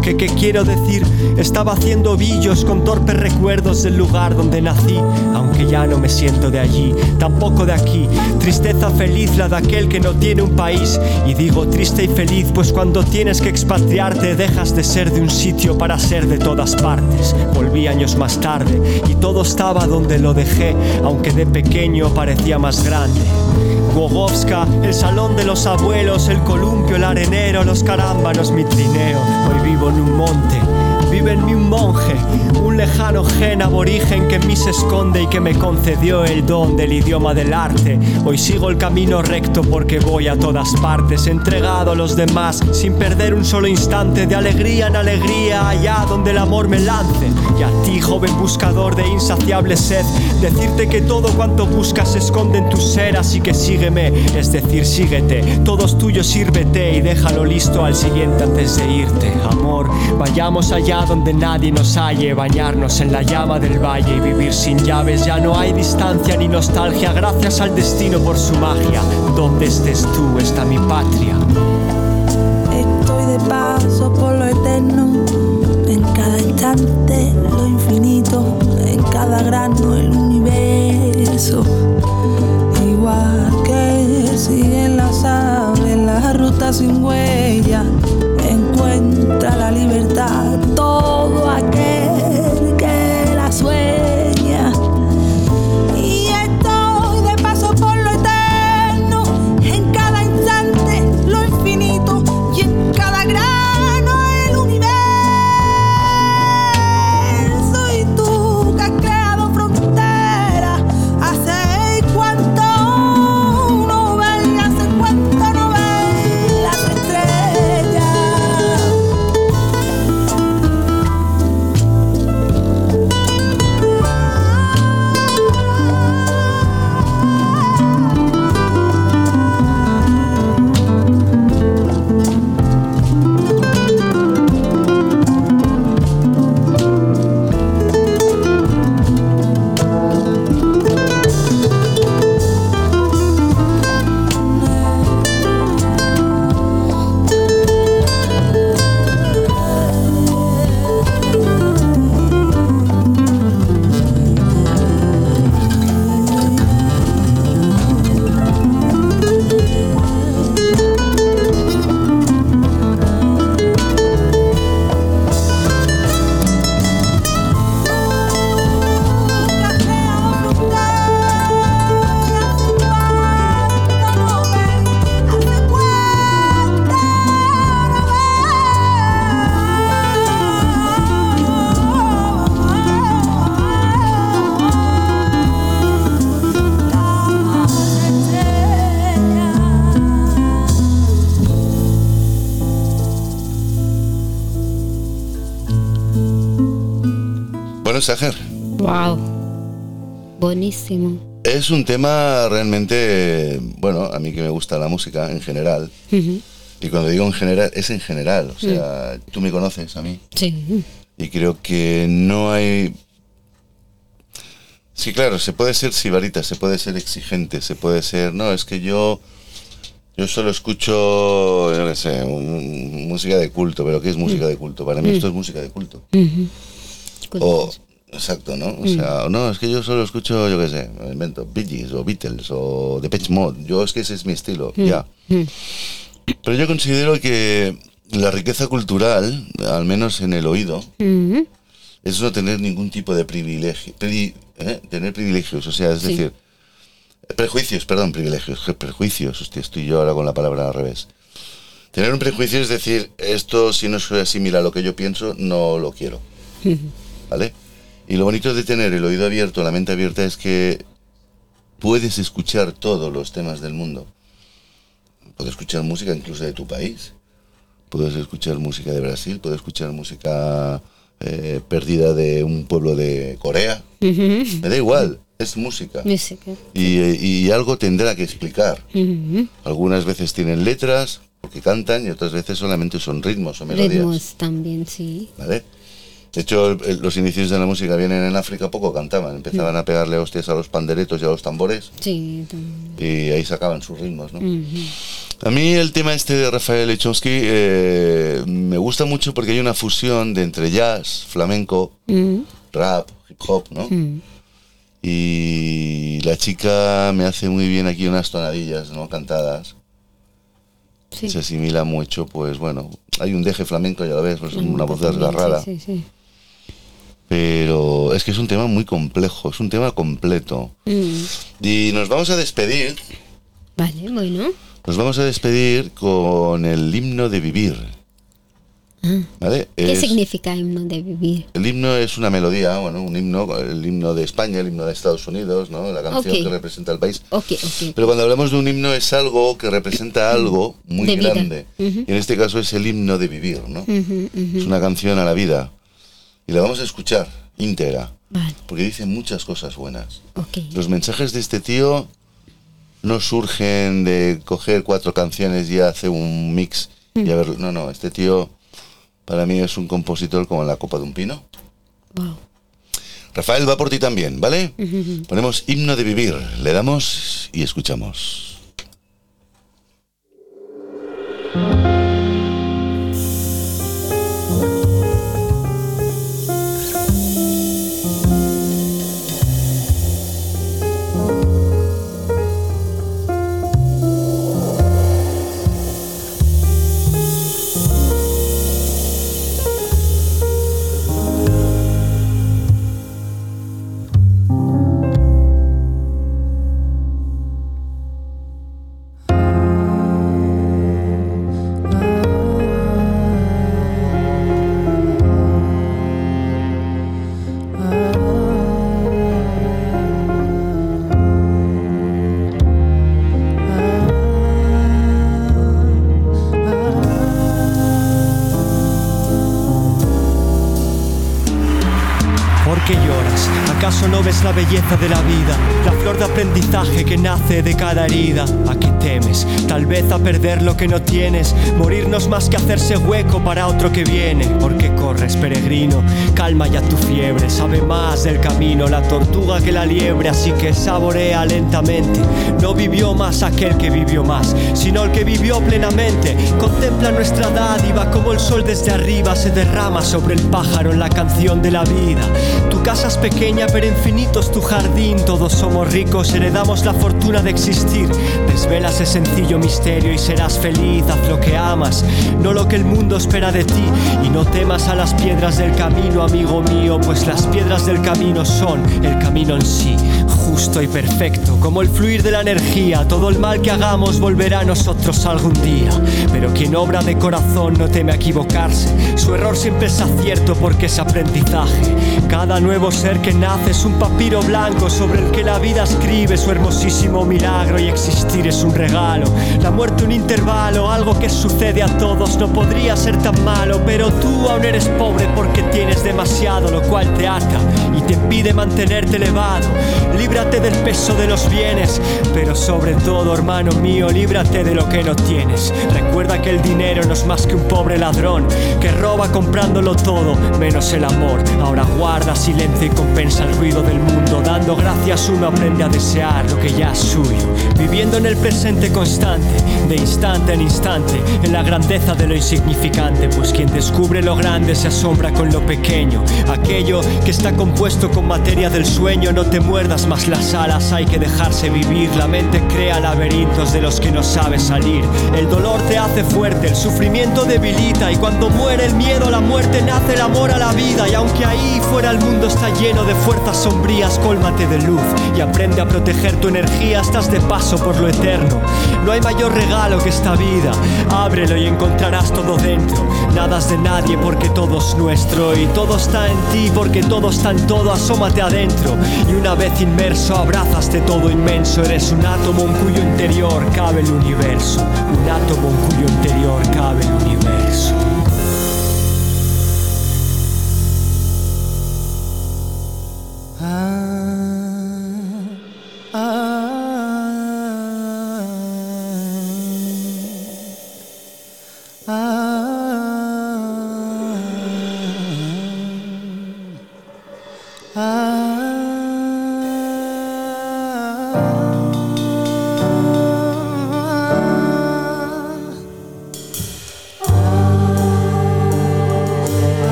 Que, quiero decir, estaba haciendo billos con torpes recuerdos del lugar donde nací, aunque ya no me siento de allí, tampoco de aquí. Tristeza feliz la de aquel que no tiene un país. Y digo triste y feliz, pues cuando tienes que expatriarte dejas de ser de un sitio para ser de todas partes. Volví años más tarde y todo estaba donde lo dejé, aunque de pequeño parecía más grande. Głogowska, el salón de los abuelos, el columpio, el arenero, los carámbanos, mi trineo. Hoy vivo en un monte, vive en mí un monje, un lejano gen aborigen que en mí se esconde y que me concedió el don del idioma del arte. Hoy sigo el camino recto porque voy a todas partes, entregado a los demás, sin perder un solo instante de alegría en alegría, allá donde el amor me lance. Y a ti, joven buscador de insaciable sed, decirte que todo cuanto buscas se esconde en tu ser, así que sígueme, es decir, síguete. Todo es tuyo, sírvete y déjalo listo al siguiente antes de irte. Amor, vayamos allá donde nadie nos halle, bañarnos en la llama del valle y vivir sin llaves. Ya no hay distancia ni nostalgia, gracias al destino por su magia. Donde estés tú está mi patria. Estoy de paso por lo eterno, en cada instante lo infinito, en cada grano el universo. Igual que siguen las aves, la ruta sin huella, encuentra la libertad todo aquel que la sueña. Wow. Buenísimo. es un tema realmente, bueno, a mí que me gusta la música en general. Y cuando digo en general, es en general. O sea, tú me conoces a mí. Sí. Y creo que no hay... Sí, claro, se puede ser sibarita, se puede ser exigente, se puede ser... No, es que yo... Yo solo escucho, yo qué sé, música de culto, pero ¿qué es música de culto? Para mí esto es música de culto. O, exacto, ¿no? O sea, no, es que yo solo escucho, yo qué sé, me invento, Bee Gees o Beatles o Depeche Mode. Yo es que ese es mi estilo, ya. Pero yo considero que la riqueza cultural, al menos en el oído, es no tener ningún tipo de privilegio, pri- ¿eh? tener privilegios, o sea, es Sí. decir, prejuicios, perdón, privilegios, que prejuicios, hostia, estoy yo ahora con la palabra al revés. Tener un prejuicio es decir, esto si no se asimila a lo que yo pienso, no lo quiero, ¿vale? Y lo bonito de tener el oído abierto, la mente abierta, es que puedes escuchar todos los temas del mundo. Puedes escuchar música incluso de tu país. Puedes escuchar música de Brasil, puedes escuchar música eh, perdida de un pueblo de Corea. Me da igual. es música. Música. Y, y algo tendrá que explicar. Algunas veces tienen letras, porque cantan, y otras veces solamente son ritmos o melodías. Ritmos también, sí. ¿Vale? De hecho, el- los inicios de la música vienen en África, poco cantaban. Empezaban a pegarle hostias a los panderetos y a los tambores, Sí, también. y ahí sacaban sus ritmos, ¿no? A mí el tema este de Rafael Lechowski eh, me gusta mucho porque hay una fusión de entre jazz, flamenco, rap, hip hop, ¿no? Y la chica me hace muy bien aquí unas tonadillas, ¿no? Cantadas. Sí. Se asimila mucho, pues bueno, hay un deje flamenco, ya lo ves, pues una voz desgarrada. Sí, sí, sí. Pero es que es un tema muy complejo, es un tema completo. Mm. Y nos vamos a despedir, Vale, bueno. nos vamos a despedir con el himno de vivir. ¿Vale? Ah. ¿Qué Es- significa himno de vivir? El himno es una melodía, bueno, un himno, el himno de España, el himno de Estados Unidos, ¿no? La canción que representa el país. Ok, ok. Pero cuando hablamos de un himno es algo que representa algo muy De grande. Ujú. Y en este caso es el himno de vivir, ¿no? Es una canción a la vida. Y la vamos a escuchar íntegra, Vale, porque dice muchas cosas buenas. Los mensajes de este tío no surgen de coger cuatro canciones y hacer un mix y a ver, no, no, este tío para mí es un compositor como la copa de un pino. Wow. Rafael va por ti también, ¿vale? <laughs> Ponemos himno de vivir, le damos y escuchamos. La belleza de la vida? La flor de aprendizaje que nace de cada herida. ¿A qué temes? Tal vez a perder lo que no tienes. Morirnos más que hacerse hueco para otro que viene. ¿Por qué corres, peregrino? Calma ya tu fiebre. Sabe más del camino la tortuga que la liebre. Así que saborea lentamente. No vivió más aquel que vivió más, sino el que vivió plenamente. Contempla nuestra dádiva como el sol desde arriba se derrama sobre el pájaro en la canción de la vida. Casa es pequeña pero infinito es tu jardín. Todos somos ricos, heredamos la fortuna de existir. Desvela ese sencillo misterio y serás feliz. Haz lo que amas, no lo que el mundo espera de ti. Y no temas a las piedras del camino, amigo mío, pues las piedras del camino son el camino en sí. Justo y perfecto, como el fluir de la energía. Todo el mal que hagamos volverá a nosotros algún día. Pero quien obra de corazón no teme equivocarse. Su error siempre es acierto porque es aprendizaje. Cada nuevo ser que nace es un papiro blanco sobre el que la vida escribe su hermosísimo milagro y existir es un regalo. La muerte un intervalo, algo que sucede a todos, no podría ser tan malo, pero tú aún eres pobre porque tienes demasiado, lo cual te ata y te impide mantenerte elevado. Líbrate del peso de los bienes, pero sobre todo, hermano mío, líbrate de lo que no tienes. Recuerda que el dinero no es más que un pobre ladrón que roba comprándolo todo, menos el amor. Ahora guarda silencio y compensa el ruido del mundo. Dando gracias uno aprende a desear lo que ya es suyo. Viviendo en el presente constante, de instante en instante, en la grandeza de lo insignificante. Pues quien descubre lo grande se asombra con lo pequeño. Aquello que está compuesto con materia del sueño, no te muerdas más las alas, hay que dejarse vivir. La mente crea laberintos de los que no sabes salir. El dolor te hace fuerte, el sufrimiento debilita. Y cuando muere el miedo a la muerte, nace el amor a la vida. Y aunque ahí fuera el mundo está lleno de fuerzas sombrías, cólmate de luz y aprende a proteger tu energía. Estás de paso por lo eterno. No hay mayor regalo que esta vida. Ábrelo y encontrarás todo dentro. Nada es de nadie porque todo es nuestro. Y todo está en ti porque todo está en todo. Asómate adentro. Y una vez inmerso, abrazas de todo inmenso. Eres un átomo en cuyo interior cabe el universo. Un átomo en cuyo interior cabe el universo.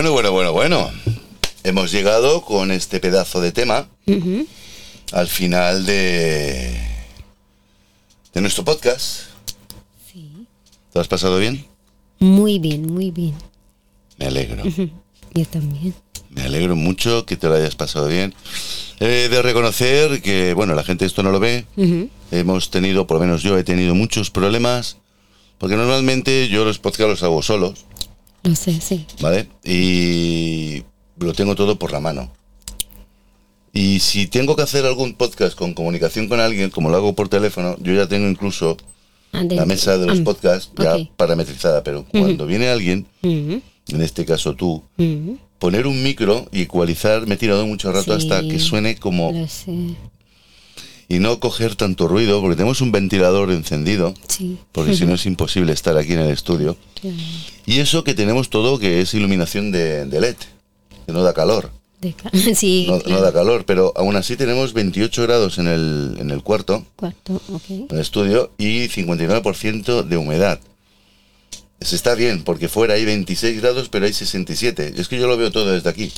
Bueno, bueno, bueno, bueno. Hemos llegado con este pedazo de tema al final de, de nuestro podcast. Sí. ¿Te has pasado bien? Muy bien, muy bien. Me alegro. Yo también. Me alegro mucho que te lo hayas pasado bien. He de reconocer que, bueno, la gente esto no lo ve. Hemos tenido, por lo menos yo he tenido muchos problemas. Porque normalmente yo los podcasts los hago solos, Lo sé, sí. ¿vale? Y lo tengo todo por la mano. Y si tengo que hacer algún podcast con comunicación con alguien, como lo hago por teléfono, yo ya tengo incluso Adentro. la mesa de los Ah, podcasts ya parametrizada. Pero cuando viene alguien, en este caso tú, poner un micro y ecualizar, me he tirado mucho rato Sí. hasta que suene como... Y no coger tanto ruido, porque tenemos un ventilador encendido, Sí. porque si no es imposible estar aquí en el estudio. Claro. Y eso que tenemos todo que es iluminación de, de LED, que no da calor. De ca- <laughs> sí, No, da calor, pero aún así tenemos 28 grados en el, en el cuarto, Cuarto, ok. en el estudio, y 59% de humedad. Se está bien, porque fuera hay 26 grados, pero hay 67. Es que yo lo veo todo desde aquí.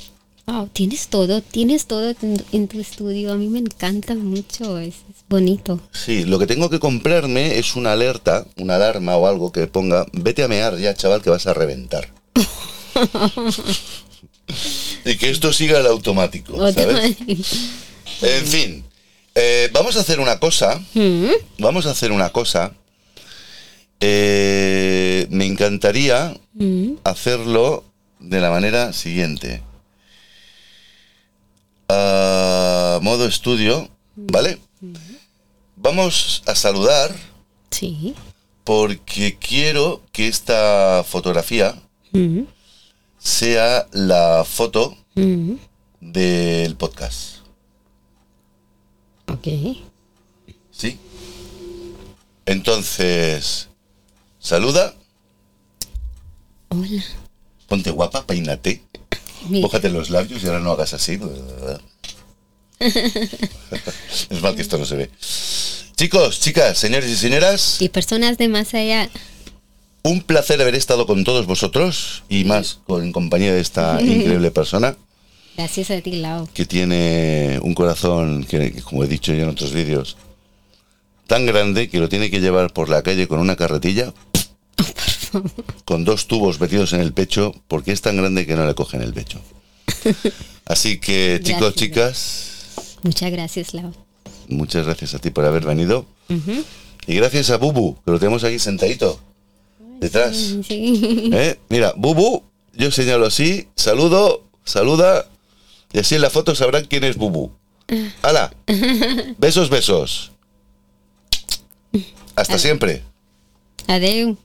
Wow, tienes todo, tienes todo en, tu estudio. A mí me encanta mucho, es, es bonito. Sí, lo que tengo que comprarme es una alerta, una alarma o algo que ponga, vete a mear ya, chaval, que vas a reventar. <laughs> y que esto siga el automático, ¿sabes? En fin, eh, vamos a hacer una cosa, Mm, vamos a hacer una cosa. Eh, me encantaría mm, hacerlo de la manera siguiente. Ah, modo estudio, ¿vale? Vamos a saludar Sí. porque quiero que esta fotografía Mm, sea la foto mm, del podcast. ok. ¿Sí? Entonces, saluda, Hola. ponte guapa, peínate, mójate los labios y ahora no hagas así. <laughs> es mal que esto no se ve. Chicos, chicas, señores y señoras, y personas de más allá. un placer haber estado con todos vosotros y más con, en compañía de esta <laughs> increíble persona Gracias a ti, Lau. que tiene un corazón que, como he dicho ya en otros vídeos, tan grande que lo tiene que llevar por la calle con una carretilla, <laughs> <laughs> con dos tubos metidos en el pecho, porque es tan grande que no le cogen el pecho. Así que, <laughs> chicos, Gracias. chicas, Muchas gracias, Lau. muchas gracias a ti por haber venido. Y gracias a Bubu, que lo tenemos aquí sentadito, detrás. Sí. <laughs> ¿Eh? Mira, Bubu, yo señalo así, saludo, saluda, y así en la foto sabrán quién es Bubu. ¡Hala! Besos, besos. Hasta siempre. Adeu.